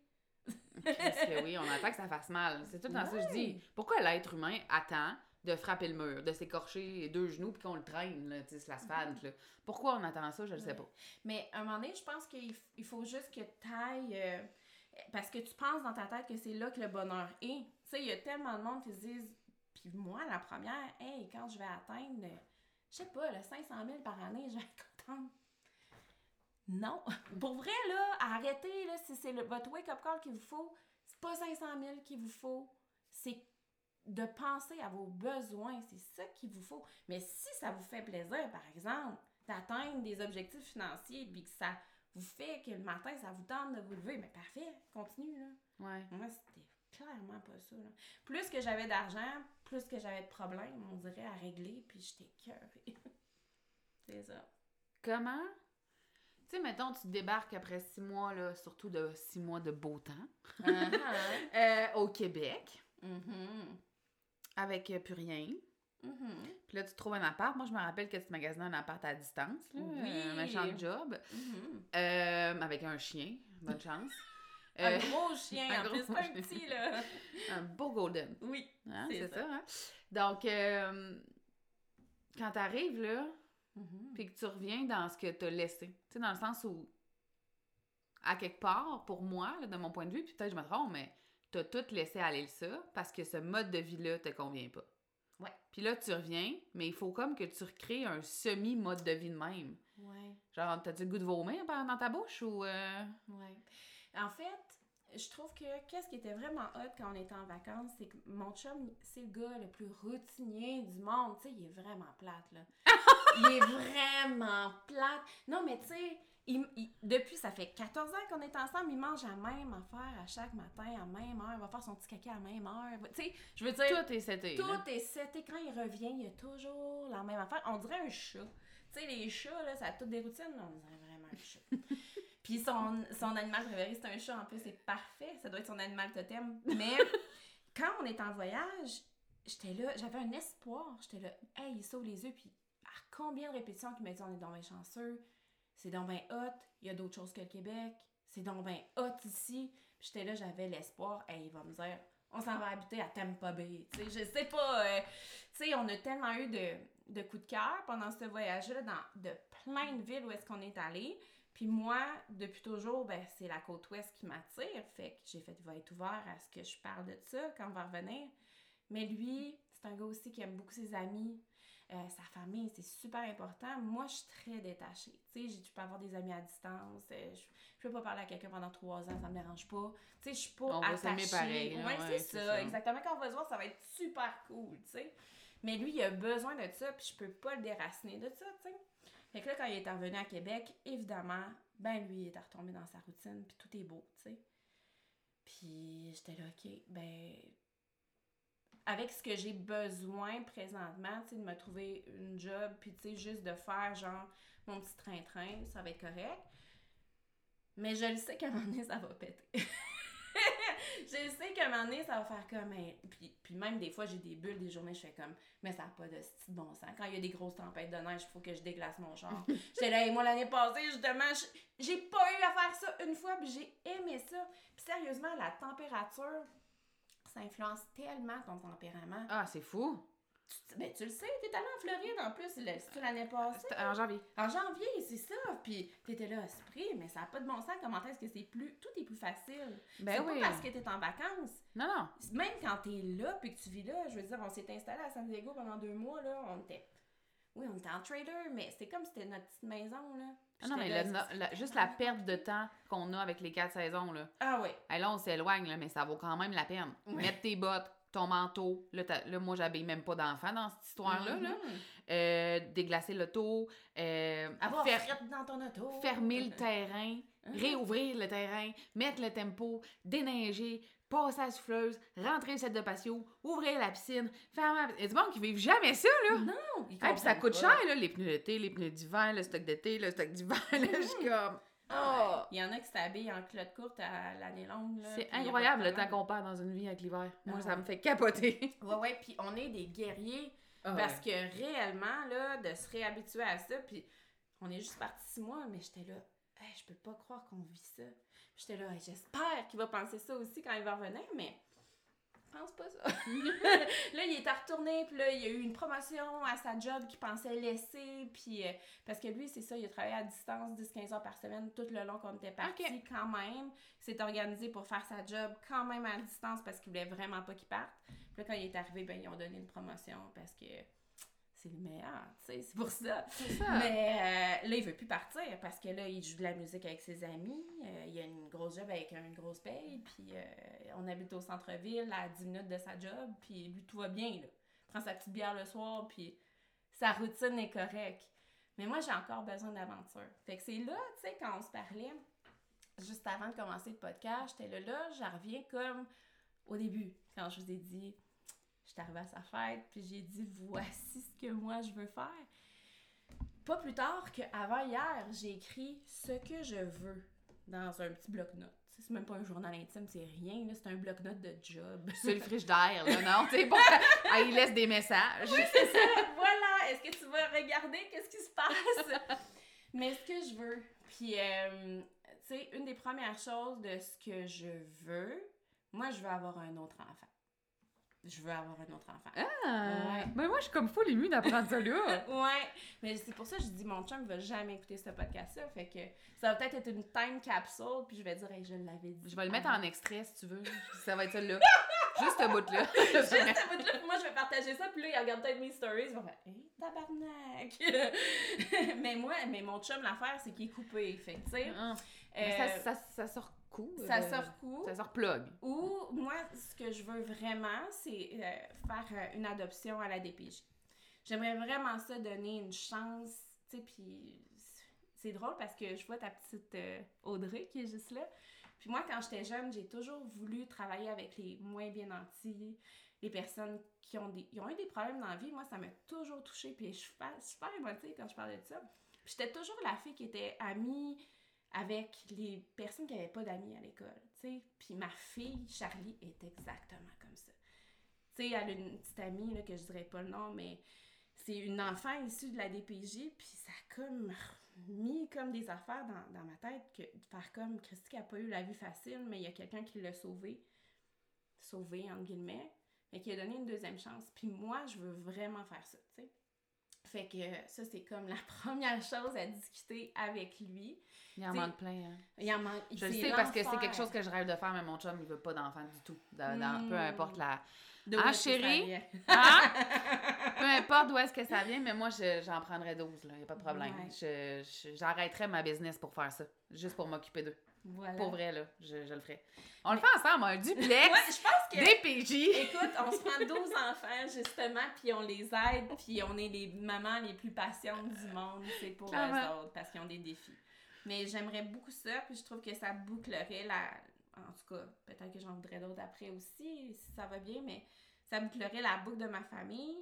Parce que oui, on attend que ça fasse mal. C'est tout dans ça que je dis. Pourquoi l'être humain attend de frapper le mur, de s'écorcher les deux genoux puis qu'on le traîne, là, sur l'asphalte, là? Pourquoi on attend ça? Je ne sais Ouais. pas. Mais à un moment donné, je pense qu'il il faut juste que tu ailles. parce que tu penses dans ta tête que c'est là que le bonheur est. Tu sais, il y a tellement de monde qui se disent. Puis moi, la première, hey, quand je vais atteindre, je sais pas, le 500 000 par année, je vais être contente. non. Pour vrai, là, arrêtez, là, si c'est le- votre wake-up call qu'il vous faut, c'est pas 500 000 qu'il vous faut, c'est de penser à vos besoins, c'est ça qu'il vous faut. Mais si ça vous fait plaisir, par exemple, d'atteindre des objectifs financiers, puis que ça vous fait que le matin, ça vous tente de vous lever, mais parfait, continue, là. Ouais. Moi, c'était clairement pas ça. là. Plus que j'avais d'argent, plus que j'avais de problèmes, on dirait, à régler, puis j'étais cœurée. c'est ça. Comment? Tu sais, mettons, tu débarques après six mois, là, surtout de six mois de beau temps, Uh-huh. euh, au Québec, Mhm. Avec euh, plus rien. Mhm. Puis là, tu trouves un appart. Moi, je me rappelle que tu magasinais un appart à distance, là, Oui. un méchant job, Mhm. euh, avec un chien. Bonne chance. Un Euh, gros chien, un en gros plus, pas un petit, là. un beau golden. Oui. Hein, C'est ça. ça. hein? Donc, euh, quand t'arrives là, Mhm. puis que tu reviens dans ce que t'as laissé, tu sais, dans le sens où, à quelque part, pour moi, là, de mon point de vue, puis peut-être je me trompe, mais t'as tout laissé aller ça parce que ce mode de vie-là te convient pas. Ouais. Puis là, tu reviens, mais il faut comme que tu recrées un semi-mode de vie de même. Ouais. Genre, t'as-tu le goût de vomir dans ta bouche ou... euh, Ouais. En fait, je trouve que qu'est-ce qui était vraiment hot quand on était en vacances, c'est que mon chum, c'est le gars le plus routinier du monde. Tu sais, il est vraiment plate, là. il est vraiment plate. Non, mais tu sais, il- il- depuis, ça fait 14 ans qu'on est ensemble, il mange la même affaire à chaque matin, à même heure. Il va faire son petit caca à même heure. Tu sais, je veux dire, Tout est seté, là. tout est seté. Quand il revient, il y a toujours la même affaire. On dirait un chat. Tu sais, les chats, là, ça a toutes des routines. On dirait vraiment un chat. Puis son, son animal préféré, c'est un chat. En plus, c'est parfait. Ça doit être son animal totem. Mais quand on est en voyage, j'étais là, j'avais un espoir. J'étais là, hey, il sauve les yeux. Puis à combien de répétitions qu'il m'a dit, on est donc bien chanceux. C'est donc bien hot. Il y a d'autres choses que le Québec. C'est donc bien hot ici. Puis j'étais là, j'avais l'espoir. Hey, il va me dire, on s'en va habiter à Tampa Bay. Sais, je sais pas. euh, tu sais, on a tellement eu de, coups de cœur pendant ce voyage-là dans de plein de villes où est-ce qu'on est allé. Puis moi, depuis toujours, ben, c'est la côte ouest qui m'attire. Fait que j'ai fait, va être ouvert à ce que je parle de ça quand on va revenir. Mais lui, c'est un gars aussi qui aime beaucoup ses amis, euh, sa famille, c'est super important. Moi, je suis très détachée. Tu sais, je peux avoir des amis à distance. euh, je, je peux pas parler à quelqu'un pendant trois ans, ça me dérange pas. Tu sais, je suis pas On va attachée. pareil, Ouais, ouais, c'est c'est ça, ça. exactement. Quand on va se voir, ça va être super cool, tu sais. Mais lui, il a besoin de ça, puis je peux pas le déraciner de ça, tu sais. Fait que là, quand il est revenu à Québec, évidemment, ben lui, il est retombé dans sa routine, puis tout est beau, tu sais. Puis j'étais là, OK, ben... Avec ce que j'ai besoin présentement, tu sais, de me trouver une job, puis tu sais, juste de faire, genre, mon petit train-train, ça va être correct. Mais je le sais qu'à un moment donné, ça va péter. je sais qu'à un moment donné, ça va faire comme. un- Puis, puis même des fois, j'ai des bulles, des journées, je fais comme. Mais ça n'a pas de style bon sens. Quand il y a des grosses tempêtes de neige, il faut que je déglace mon char. J'étais là, et moi, l'année passée, justement, j'ai pas eu à faire ça une fois, puis j'ai aimé ça. Puis sérieusement, la température, ça influence tellement ton tempérament. Ah, c'est fou. Tu, ben, tu le sais, t'es allé en Floride en plus, l'année passée. C'était En janvier. En janvier, c'est ça. Puis t'étais là, esprit, mais ça n'a pas de bon sens. Comment est-ce que c'est plus. Tout est plus facile? Ben c'est oui. pas parce que t'es en vacances. Non, non. Même quand t'es là puis que tu vis là, je veux dire, on s'est installé à San Diego pendant deux mois, là. On était. Oui, on était en trader, mais c'est comme si c'était notre petite maison, là. Ah non, mais le- la- juste la perte de temps qu'on a avec les quatre saisons, là. Ah oui. Hey, là, on s'éloigne, là, mais ça vaut quand même la peine. Mettre tes bottes, ton manteau. Là, là, moi, j'habille même pas d'enfant dans cette histoire-là. là. Mhm. Euh, déglacer l'auto. Euh, Avoir frette dans ton auto. fermer le terrain. Réouvrir le terrain, mettre le tempo, déneiger, passer à la souffleuse, rentrer le set de patio, ouvrir la piscine, fermer la... Il y a du monde qui vivent jamais ça, là! Non, Hey, puis ça coûte pas. cher, là, les pneus d'été, les pneus d'hiver, le stock d'été, le stock d'hiver, là, je suis comme... Ah, Il y en a qui s'habillent en culotte courte à l'année longue. là, C'est incroyable le temps qu'on perd dans une vie avec l'hiver. Moi, Ah ça ouais. me fait capoter. Ouais, ouais, puis on est des guerriers. Ah Parce que réellement, là, de se réhabituer à ça, puis on est juste parti six mois, mais j'étais là, hey, je peux pas croire qu'on vit ça. J'étais là, j'espère qu'il va penser ça aussi quand il va revenir, mais je pense pas ça. là, il est retourné, puis là, il y a eu une promotion à sa job qu'il pensait laisser, puis euh, parce que lui, c'est ça, il a travaillé à distance 10-15 heures par semaine tout le long qu'on était partis Ok. quand même. Il s'est organisé pour faire sa job quand même à distance parce qu'il voulait vraiment pas qu'il parte. Puis là, quand il est arrivé, ben, ils ont donné une promotion parce que c'est le meilleur, tu sais, c'est pour ça. Mais euh, là, il veut plus partir parce que là, il joue de la musique avec ses amis. euh, il a une grosse job avec une grosse paye. Puis euh, on habite au centre-ville à 10 minutes de sa job. Puis lui, tout va bien, là. Il prend sa petite bière le soir. Puis sa routine est correcte. Mais moi, j'ai encore besoin d'aventure. Fait que c'est là, tu sais, quand on se parlait, juste avant de commencer le podcast, j'étais là, là, j'en reviens comme au début, quand je vous ai dit, j'étais arrivée à sa fête, puis j'ai dit, voici ce que moi je veux faire. Pas plus tard qu'avant hier, j'ai écrit ce que je veux dans un petit bloc-notes. C'est même pas un journal intime, c'est rien, là, c'est un bloc-notes de job. C'est le frigidaire, là, non? Tu sais, bon, ah, il laisse des messages. c'est ça, voilà! Est-ce que tu vas regarder? Qu'est-ce qui se passe? Mais ce que je veux, puis, euh, tu sais, une des premières choses de ce que je veux, moi, je veux avoir un autre enfant. Je veux avoir un autre enfant. Ah! Ouais. Ben moi, je suis comme full émue d'apprendre ça, là. Ouais, mais c'est pour ça que je dis mon chum va jamais écouter ce podcast-là, fait que ça va peut-être être une time capsule, puis je vais dire, hey, je l'avais dit. Je vais le mettre en extrait, si tu veux. Ça va être ça, là. Juste ce bout-là. Juste ce bout-là, puis moi je vais partager ça, puis là il regarde peut-être mes stories, il va faire Hey, tabarnak! mais moi, mais mon chum, l'affaire, c'est qu'il est coupé, fait que tu sais. Ah. euh, ça, ça, ça sort ça euh, sort coup. Ça sort plug. Ou moi, ce que je veux vraiment, c'est euh, faire euh, une adoption à la DPJ. J'aimerais vraiment ça donner une chance, tu sais, puis c'est drôle parce que je vois ta petite Audrey qui est juste là. Puis moi, quand j'étais jeune, j'ai toujours voulu travailler avec les moins bien nantis, les personnes qui ont, des, ils ont eu des problèmes dans la vie. Moi, ça m'a toujours touchée, puis je suis super, super émotive quand je parlais de ça. Puis j'étais toujours la fille qui était amie avec les personnes qui n'avaient pas d'amis à l'école, tu sais. Puis ma fille, Charlie, est exactement comme ça. Tu sais, elle a une petite amie, là, que je dirais pas le nom, mais c'est une enfant issue de la DPJ, puis ça a comme mis comme des affaires dans, dans ma tête, que de faire comme Christy qui a pas eu la vie facile, mais il y a quelqu'un qui l'a sauvé, sauvé entre guillemets, mais qui a donné une deuxième chance. Puis moi, je veux vraiment faire ça, tu sais. Fait que ça, c'est comme la première chose à discuter avec lui. Il en T'sais, manque plein, hein. Il en manque. Je le sais parce que c'est quelque chose que je rêve de faire, mais mon chum, il veut pas d'enfant du tout. Dans, dans- Mm. Peu importe la. De Ah, chérie? Hein? Peu importe d'où est-ce que ça vient, mais moi, je- j'en prendrais 12, là. Y a pas de problème. Ouais. Je- je- J'arrêterais ma business pour faire ça. Juste pour m'occuper d'eux. Voilà. Pour vrai, là. Je, je le ferais. On le fait ensemble, un duplex, Ouais, je pense que. DPJ. Écoute, on se prend 12 enfants, justement, puis on les aide, puis on est les mamans les plus patientes du monde, c'est pour eux autres, parce qu'ils ont des défis. Mais j'aimerais beaucoup ça, puis je trouve que ça bouclerait la... En tout cas, peut-être que j'en voudrais d'autres après aussi, si ça va bien, mais ça bouclerait la boucle de ma famille.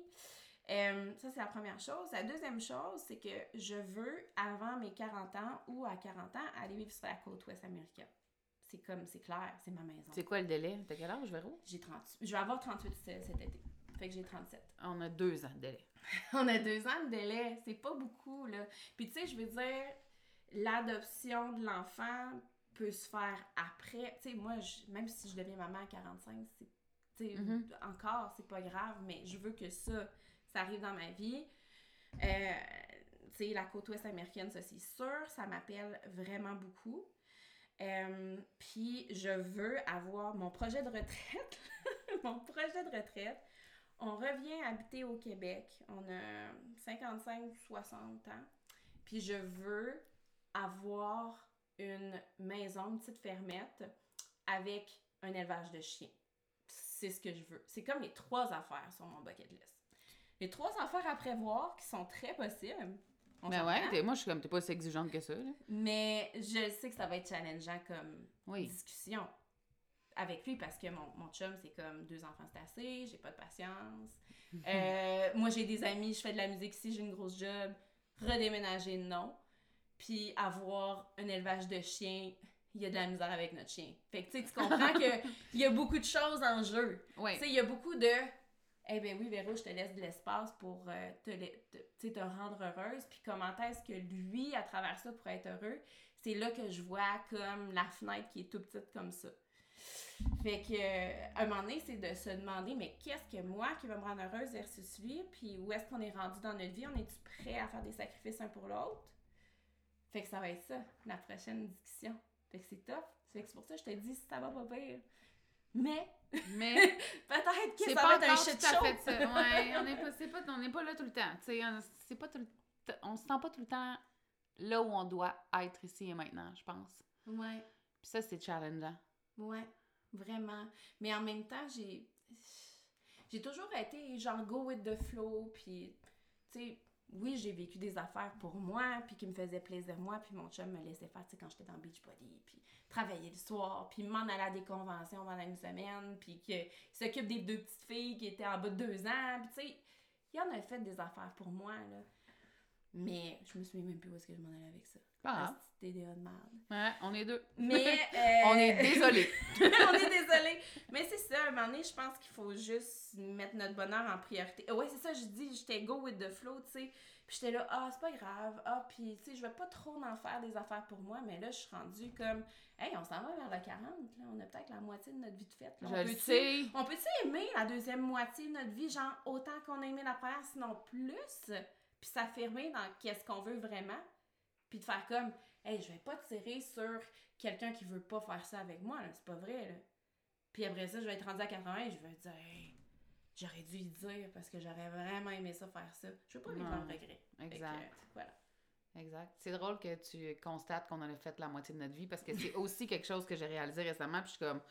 Euh, ça, c'est la première chose. La deuxième chose, c'est que je veux, avant mes 40 ans ou à 40 ans, aller vivre sur la côte ouest américaine. C'est comme, c'est clair, c'est ma maison. C'est quoi le délai? T'as quel âge, Véro? J'ai 30. Je vais avoir 38 ce- cet été. Fait que j'ai 37. On a deux ans de délai. On a deux ans de délai. C'est pas beaucoup, là. Puis tu sais, je veux dire, l'adoption de l'enfant peut se faire après. Tu sais, moi, je- même si je deviens maman à 45, c'est. Sais, Mhm. encore, c'est pas grave, mais je veux que ça, ça arrive dans ma vie. Euh, tu sais, la côte ouest américaine, ça c'est sûr, ça m'appelle vraiment beaucoup. Euh, Puis je veux avoir mon projet de retraite. mon projet de retraite. On revient habiter au Québec. On a 55-60 ans. Puis je veux avoir une maison, une petite fermette avec un élevage de chiens. C'est ce que je veux. C'est comme les trois affaires sur mon bucket list. Les trois affaires à prévoir qui sont très possibles. On s'entend? ouais, moi, je suis comme, t'es pas si exigeante que ça, là. Mais je sais que ça va être challengeant comme Oui. discussion avec lui parce que mon, mon chum, c'est comme deux enfants, c'est assez, j'ai pas de patience. Euh, moi, j'ai des amis, je fais de la musique ici, j'ai une grosse job. Redéménager, non. Puis avoir un élevage de chiens, il y a de la misère avec notre chien. Fait que tu comprends qu'il y a beaucoup de choses en jeu. Oui. Tu sais, il y a beaucoup de Eh ben oui, Véro, je te laisse de l'espace pour euh, te, te, rendre heureuse. Puis comment est-ce que lui, à travers ça, pourrait être heureux? C'est là que je vois comme la fenêtre qui est tout petite comme ça. Fait que, euh, un moment donné, c'est de se demander, mais qu'est-ce que moi qui va me rendre heureuse versus lui? Puis où est-ce qu'on est rendu dans notre vie? On est-tu prêt à faire des sacrifices un pour l'autre? Fait que ça va être ça, la prochaine discussion. Fait que c'est tough. Fait que c'est pour ça que je te dis, ça va pas pire. Mais Mais Peut-être que c'est ça pas va être un shit show. fait ça. Ouais, on n'est pas, pas, on pas là tout le temps. Tu sais, on- c'est pas tout le t- on se sent pas tout le temps là où on doit être ici et maintenant, je pense. Ouais, Puis ça, c'est challengeant. ouais, vraiment. Mais en même temps, j'ai j'ai toujours été genre go with the flow, puis tu sais, oui, j'ai vécu des affaires pour moi, puis qui me faisaient plaisir moi, puis mon chum me laissait faire, tu sais, quand j'étais dans Beachbody, puis travailler le soir, puis m'en aller à des conventions pendant une semaine, puis qu'il s'occupe des deux petites filles qui étaient en bas de deux ans, puis tu sais, il en a fait des affaires pour moi, là. Mais je me souviens même plus où est-ce que je m'en allais avec ça. C'était des de merde. Ouais, on est deux. Mais... euh, On est désolé. on est désolé. Mais c'est ça, à un moment donné, je pense qu'il faut juste mettre notre bonheur en priorité. Ouais, c'est ça, je dis, j'étais go with the flow, tu sais. Puis j'étais là, ah, c'est pas grave. Ah, puis, tu sais, je vais pas trop en faire des affaires pour moi, mais là, je suis rendue comme, hey, on s'en va vers le 40, là. On a peut-être la moitié de notre vie de fête. là. Je on le peut-tu- sais. On peut-tu aimer la deuxième moitié de notre vie, genre autant qu'on a aimé la première, sinon plus? Puis s'affirmer dans qu'est-ce qu'on veut vraiment? Puis de faire comme, hey, je vais pas tirer sur quelqu'un qui veut pas faire ça avec moi, là. C'est pas vrai, là. Puis après ça, je vais être rendue à 80 et je vais dire, hey, j'aurais dû y dire parce que j'aurais vraiment aimé ça faire ça. Je veux pas vivre un regret. Que, Exact. voilà. Exact. C'est drôle que tu constates qu'on en a fait la moitié de notre vie parce que c'est aussi quelque chose que j'ai réalisé récemment. Puis je suis comme.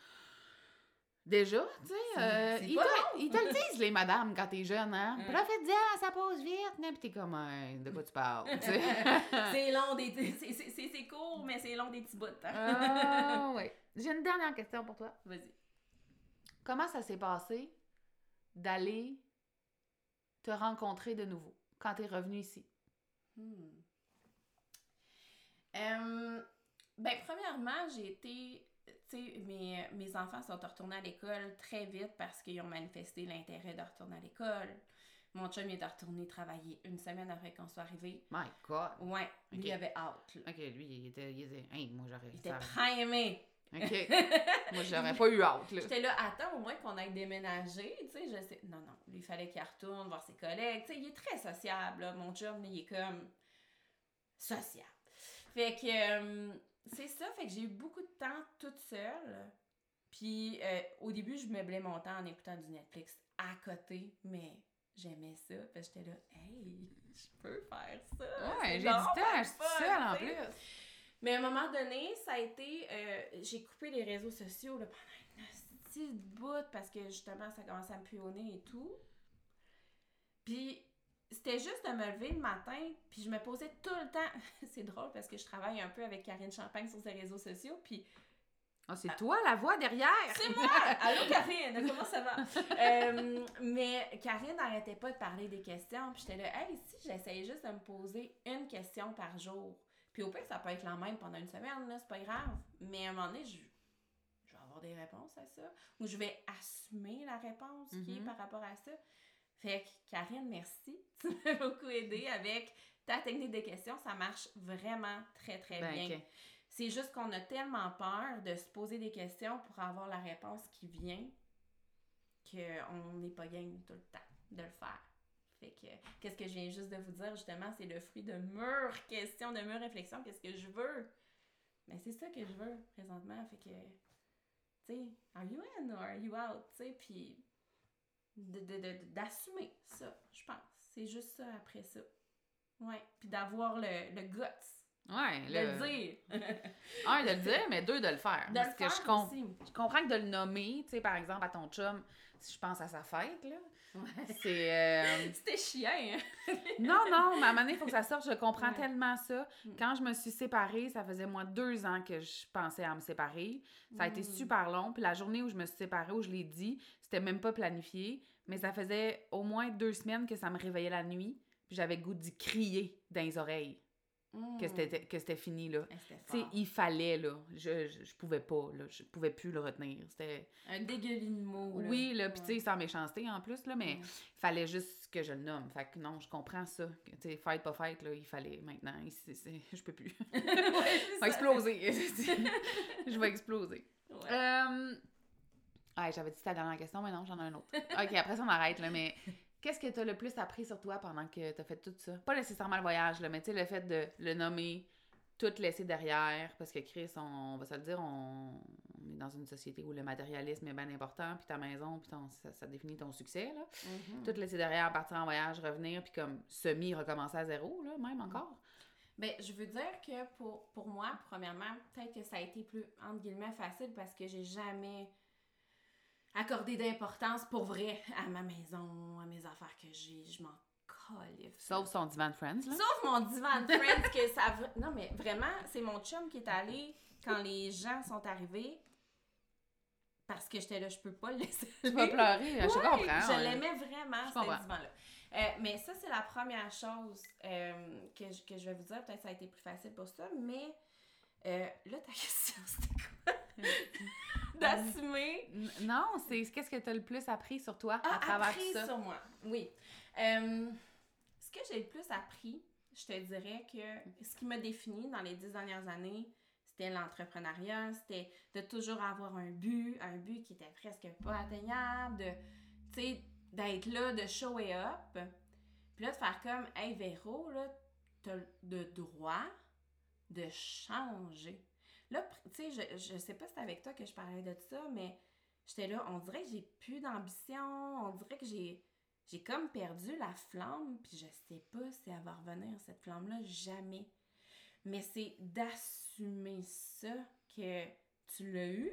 Déjà, tu sais, euh, ils, ils te le disent, les madames, quand t'es jeune, hein. Puis là, faites dire, ça pose vite? Puis t'es comme, Hey, de quoi tu parles, tu sais. c'est long des. c'est- court, mais c'est long des petits bouts. hein. Ah, ouais. J'ai une dernière question pour toi. Vas-y. Comment ça s'est passé d'aller te rencontrer de nouveau quand t'es revenu ici? Hmm. Euh, ben, premièrement, j'ai été. Tu sais, mes, mes enfants sont retournés à l'école très vite parce qu'ils ont manifesté l'intérêt de retourner à l'école. Mon chum est retourné travailler une semaine après qu'on soit arrivé. My God. Ouais, lui Ok. il avait hâte. là. Ok, lui, il était. Il était hey, moi, j'aurais Il était. Ok. moi, j'aurais pas eu hâte, là. J'étais là, attends au moins qu'on aille déménager, tu sais, je sais. Non, non, lui, il fallait qu'il retourne voir ses collègues, tu sais, il est très sociable, là, mon là, il est comme sociable. Fait que, euh, c'est ça, fait que j'ai eu beaucoup de temps toute seule, puis euh, au début, je meublais mon temps en écoutant du Netflix à côté, mais j'aimais ça, parce que j'étais là, hey, je peux faire ça. Ouais, j'ai du temps, je suis seule en plus. Mais à un moment donné, ça a été. euh, j'ai coupé les réseaux sociaux là, pendant une petite bout parce que justement, ça commençait à me nez et tout. Puis c'était juste de me lever le matin, puis je me posais tout le temps. C'est drôle parce que je travaille un peu avec Karine Champagne sur ses réseaux sociaux, puis Ah, c'est toi la voix derrière! c'est moi! Allô Karine, comment ça va? Euh, mais Karine n'arrêtait pas de parler des questions. Puis j'étais là, hey, si j'essayais juste de me poser une question par jour. Puis au pire, ça peut être la même pendant une semaine, là, c'est pas grave. Mais à un moment donné, je, je vais avoir des réponses à ça. Ou je vais assumer la réponse qui est Mhm. par rapport à ça. Fait que Karine, merci. Tu m'as beaucoup aidé avec ta technique de questions. Ça marche vraiment très, très Ben, bien. C'est juste qu'on a tellement peur de se poser des questions pour avoir la réponse qui vient qu'on n'est pas game tout le temps de le faire. Fait que, qu'est-ce que je viens juste de vous dire, justement, c'est le fruit de mûres questions, de mûres réflexions. Qu'est-ce que je veux? Mais c'est ça que je veux présentement. Fait que, tu sais, are you in or are you out? Tu sais, puis d'assumer ça, je pense. C'est juste ça après ça. Ouais. Puis d'avoir le, le guts Ouais, de là, le dire. Un, de le dire, mais deux, de le faire. De Parce le que faire je, com- aussi. je comprends que de le nommer, tu sais, par exemple, à ton chum, si je pense à sa fête, là, c'est... euh, C'était chiant, hein? Non, non, mais à un moment donné, il faut que ça sorte. Je comprends Ouais. tellement ça. Mm. Quand je me suis séparée, ça faisait moins deux ans que je pensais à me séparer. Ça a été Mm. super long. Puis la journée où je me suis séparée, où je l'ai dit, c'était même pas planifié. Mais ça faisait au moins deux semaines que ça me réveillait la nuit. Puis j'avais le goût d'y crier dans les oreilles que c'était que c'était fini, là. Tu il fallait, là. Je, je, je pouvais pas, là. Je pouvais plus le retenir. C'était... Un dégueulis de mots, là. Oui, là, puis tu sais, sans méchanceté en plus, là, mais Ouais. il fallait juste que je le nomme. Fait que non, je comprends ça. Tu sais, fête, pas fête, là, il fallait maintenant. c'est- c'est- je peux plus. Ouais, je vais exploser. je vais exploser. Ouais. Euh... Ouais, j'avais dit ta dernière question, mais non, j'en ai un autre. OK, après ça, on arrête, là, mais qu'est-ce que tu as le plus appris sur toi pendant que tu as fait tout ça? Pas nécessairement le voyage, là, mais tu sais, le fait de le nommer, tout laisser derrière, parce que Chris, on, on va se le dire, on, est dans une société où le matérialisme est bien important, puis ta maison, puis ton- ça, ça définit ton succès, là. Mhm. Tout laisser derrière, partir en voyage, revenir, puis comme semi-recommencer à zéro, là, même encore. Ben, je veux dire que pour, pour moi, premièrement, peut-être que ça a été plus, entre guillemets, facile parce que j'ai jamais accordé d'importance pour vrai à ma maison, à mes affaires que j'ai. Je m'en califfe. Sauf son divan de Friends, là. Sauf mon divan de Friends que ça... Non, mais vraiment, c'est mon chum qui est allé quand les gens sont arrivés parce que j'étais là, je peux pas le laisser Tu vas pleurer, je comprends. Je ouais. l'aimais vraiment, ce divan-là. Euh, mais ça, c'est la première chose euh, que, je, que je vais vous dire. Peut-être que ça a été plus facile pour ça, mais euh, là, ta question, c'était quoi? D'assumer. N- Non, c'est qu'est-ce que tu as le plus appris sur toi à Ah, travers appris ça? sur moi. Oui. Euh, ce que j'ai le plus appris, je te dirais que ce qui m'a défini dans les dix dernières années, c'était l'entrepreneuriat, c'était de toujours avoir un but, un but qui était presque pas atteignable, de, tu sais, d'être là, de show it up. Puis là, de faire comme, hey Véro, là, t'as le droit de changer. Là, tu sais, je, je sais pas si c'est avec toi que je parlais de ça, mais j'étais là, on dirait que j'ai plus d'ambition, on dirait que j'ai j'ai comme perdu la flamme, puis je sais pas si elle va revenir, cette flamme-là, jamais. Mais c'est d'assumer ça, que tu l'as eu,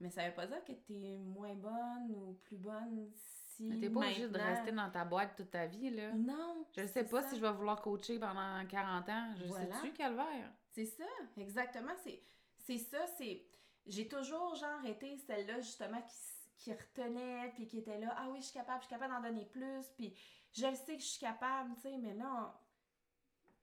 mais ça veut pas dire que t'es moins bonne ou plus bonne si Mais T'es pas obligé de rester dans ta boîte toute ta vie, là. Non! Je ne sais pas ça. si je vais vouloir coacher pendant 40 ans. Je Voilà. sais-tu, Calvaire? C'est ça, exactement. C'est, c'est ça, c'est... J'ai toujours, genre, été celle-là, justement, qui, qui retenait, puis qui était là, « Ah oui, je suis capable, je suis capable d'en donner plus, puis je le sais que je suis capable, tu sais, mais là, on-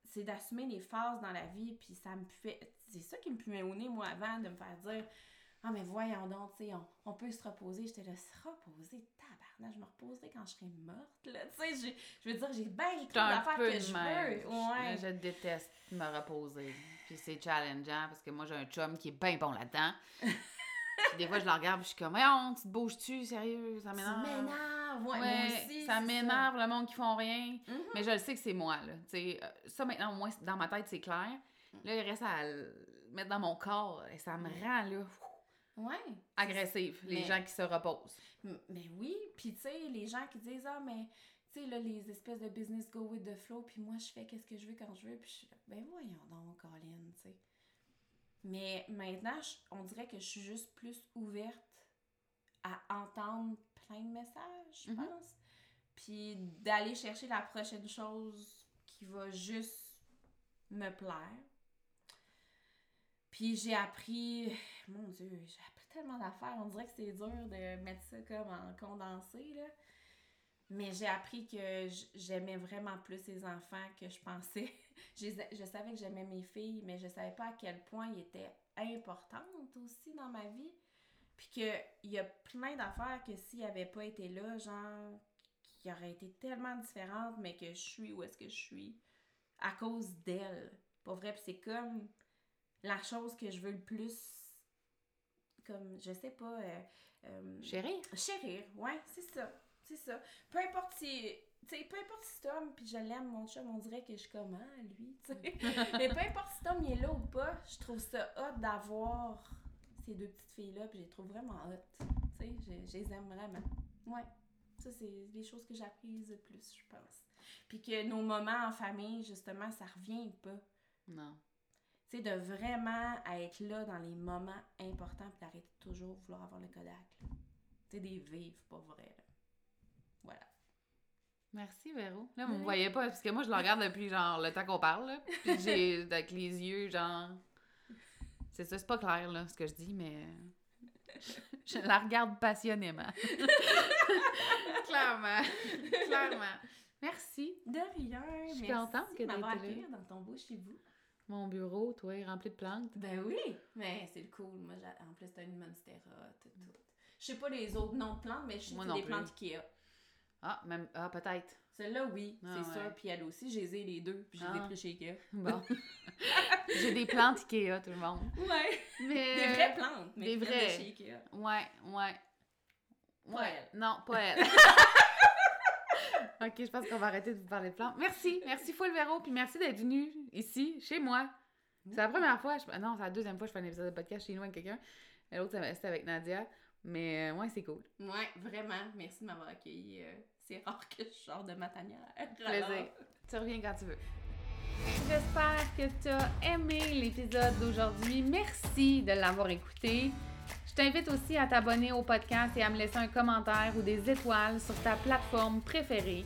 c'est d'assumer les phases dans la vie, puis ça me fait... C'est ça qui me fumait au nez, moi, avant, de me faire dire, « Ah, mais voyons donc, tu sais, on, on peut se reposer. » J'étais là, « Se reposer? Tabarnak, je me reposerai quand je serai morte, là. » Tu sais, je veux dire, j'ai bien suis un d'affaires que je veux. Ouais. Je déteste me reposer. Puis c'est challengeant parce que moi, j'ai un chum qui est bien bon là-dedans. Puis des fois, je le regarde puis je suis comme, Voyons, tu te bouges-tu, sérieux? Ça m'énerve. m'énerves, ouais, moi aussi. ça m'énerve le monde qui font rien. Mhm. Mais je le sais que c'est moi, là. Tu sais, euh, ça, maintenant, moi, dans ma tête, c'est clair. Là, il reste à le mettre dans mon corps. Et ça me rend, là, Ouais. agressive, les Mais- gens qui se reposent. Mais oui, puis tu sais, les gens qui disent Ah, mais sais, là, les espèces de business go with the flow, puis moi, je fais qu'est-ce que je veux quand je veux, puis je suis là, ben voyons donc, Colin, tu sais. Mais maintenant, je- on dirait que je suis juste plus ouverte à entendre plein de messages, je Mhm. pense. Puis d'aller chercher la prochaine chose qui va juste me plaire. Puis j'ai appris, mon Dieu, j'ai appris tellement d'affaires. On dirait que c'est dur de mettre ça comme en condensé, là. Mais j'ai appris que j'aimais vraiment plus les enfants que je pensais. je, je savais que j'aimais mes filles, mais je savais pas à quel point ils étaient importantes aussi dans ma vie. Puis qu'il y a plein d'affaires que s'ils n'avaient pas été là, genre, qui auraient été tellement différentes, mais que je suis où est-ce que je suis à cause d'elles. Pas vrai, puis c'est comme la chose que je veux le plus, comme, je sais pas, euh, euh, Chérie, chérir, ouais, c'est ça, c'est ça. Peu importe si, tu sais, peu importe si Tom, puis je l'aime, mon chum, on dirait que je suis comme, ah, lui, tu sais. Mais peu importe si Tom il est là ou pas, je trouve ça hot d'avoir ces deux petites filles-là, puis je les trouve vraiment hot, tu sais, je, je les aime vraiment. Ouais, ça, c'est les choses que j'apprise le plus, je pense. Puis que nos moments en famille, justement, ça revient pas. non. Tu sais, de vraiment être là dans les moments importants puis d'arrêter de toujours vouloir avoir le Kodak. Tu sais, des vivres, pas vrai. Merci, Véro. Là, vous me voyez pas, parce que moi, je le regarde depuis, genre, le temps qu'on parle, là. Puis j'ai, avec les yeux, genre... C'est ça, c'est pas clair, là, ce que je dis, mais... Je la regarde passionnément. Clairement. Clairement. Merci. De rien. Je suis contente que été là. dans ton beau chez vous. Mon bureau, toi, est rempli de plantes. Ben oui. Mais c'est le cool. Moi, j'ai- en plus, t'as une monstera, tout, tout. Je sais pas les autres noms de plantes, mais je sais Moi que non c'est des plus. plantes Ikea. Ah, même... Ah, peut-être. Celle-là, oui, Ah, c'est ouais. sûr. Puis elle aussi, je les deux. Puis je les ai Ah. pris chez Ikea. Bon. J'ai des plantes Ikea, tout le monde. Ouais. Mais... Des vraies plantes. Mais des vraies. chez Ikea. Ouais, ouais. Pas Ouais. elle. Non, pas elle. ok, je pense qu'on va arrêter de vous parler de plantes. Merci, merci full Véro, puis merci d'être venu ici, chez moi. C'est la première fois, je... non, c'est la deuxième fois que je fais un épisode de podcast chez nous avec quelqu'un. L'autre, c'était avec Nadia. Mais euh, ouais, c'est cool. Ouais, vraiment. Merci de m'avoir accueilli. C'est rare que je sors de ma tanière. Plaisir. Tu reviens quand tu veux. J'espère que tu as aimé l'épisode d'aujourd'hui. Merci de l'avoir écouté. Je t'invite aussi à t'abonner au podcast et à me laisser un commentaire ou des étoiles sur ta plateforme préférée.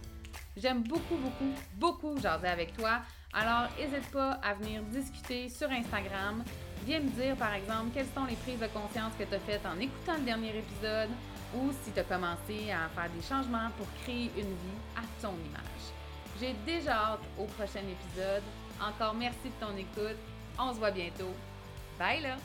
J'aime beaucoup, beaucoup, beaucoup jaser avec toi. Alors, n'hésite pas à venir discuter sur Instagram. Viens me dire, par exemple, quelles sont les prises de conscience que tu as faites en écoutant le dernier épisode ou si tu as commencé à faire des changements pour créer une vie à ton image. J'ai déjà hâte au prochain épisode. Encore merci de ton écoute. On se voit bientôt. Bye là!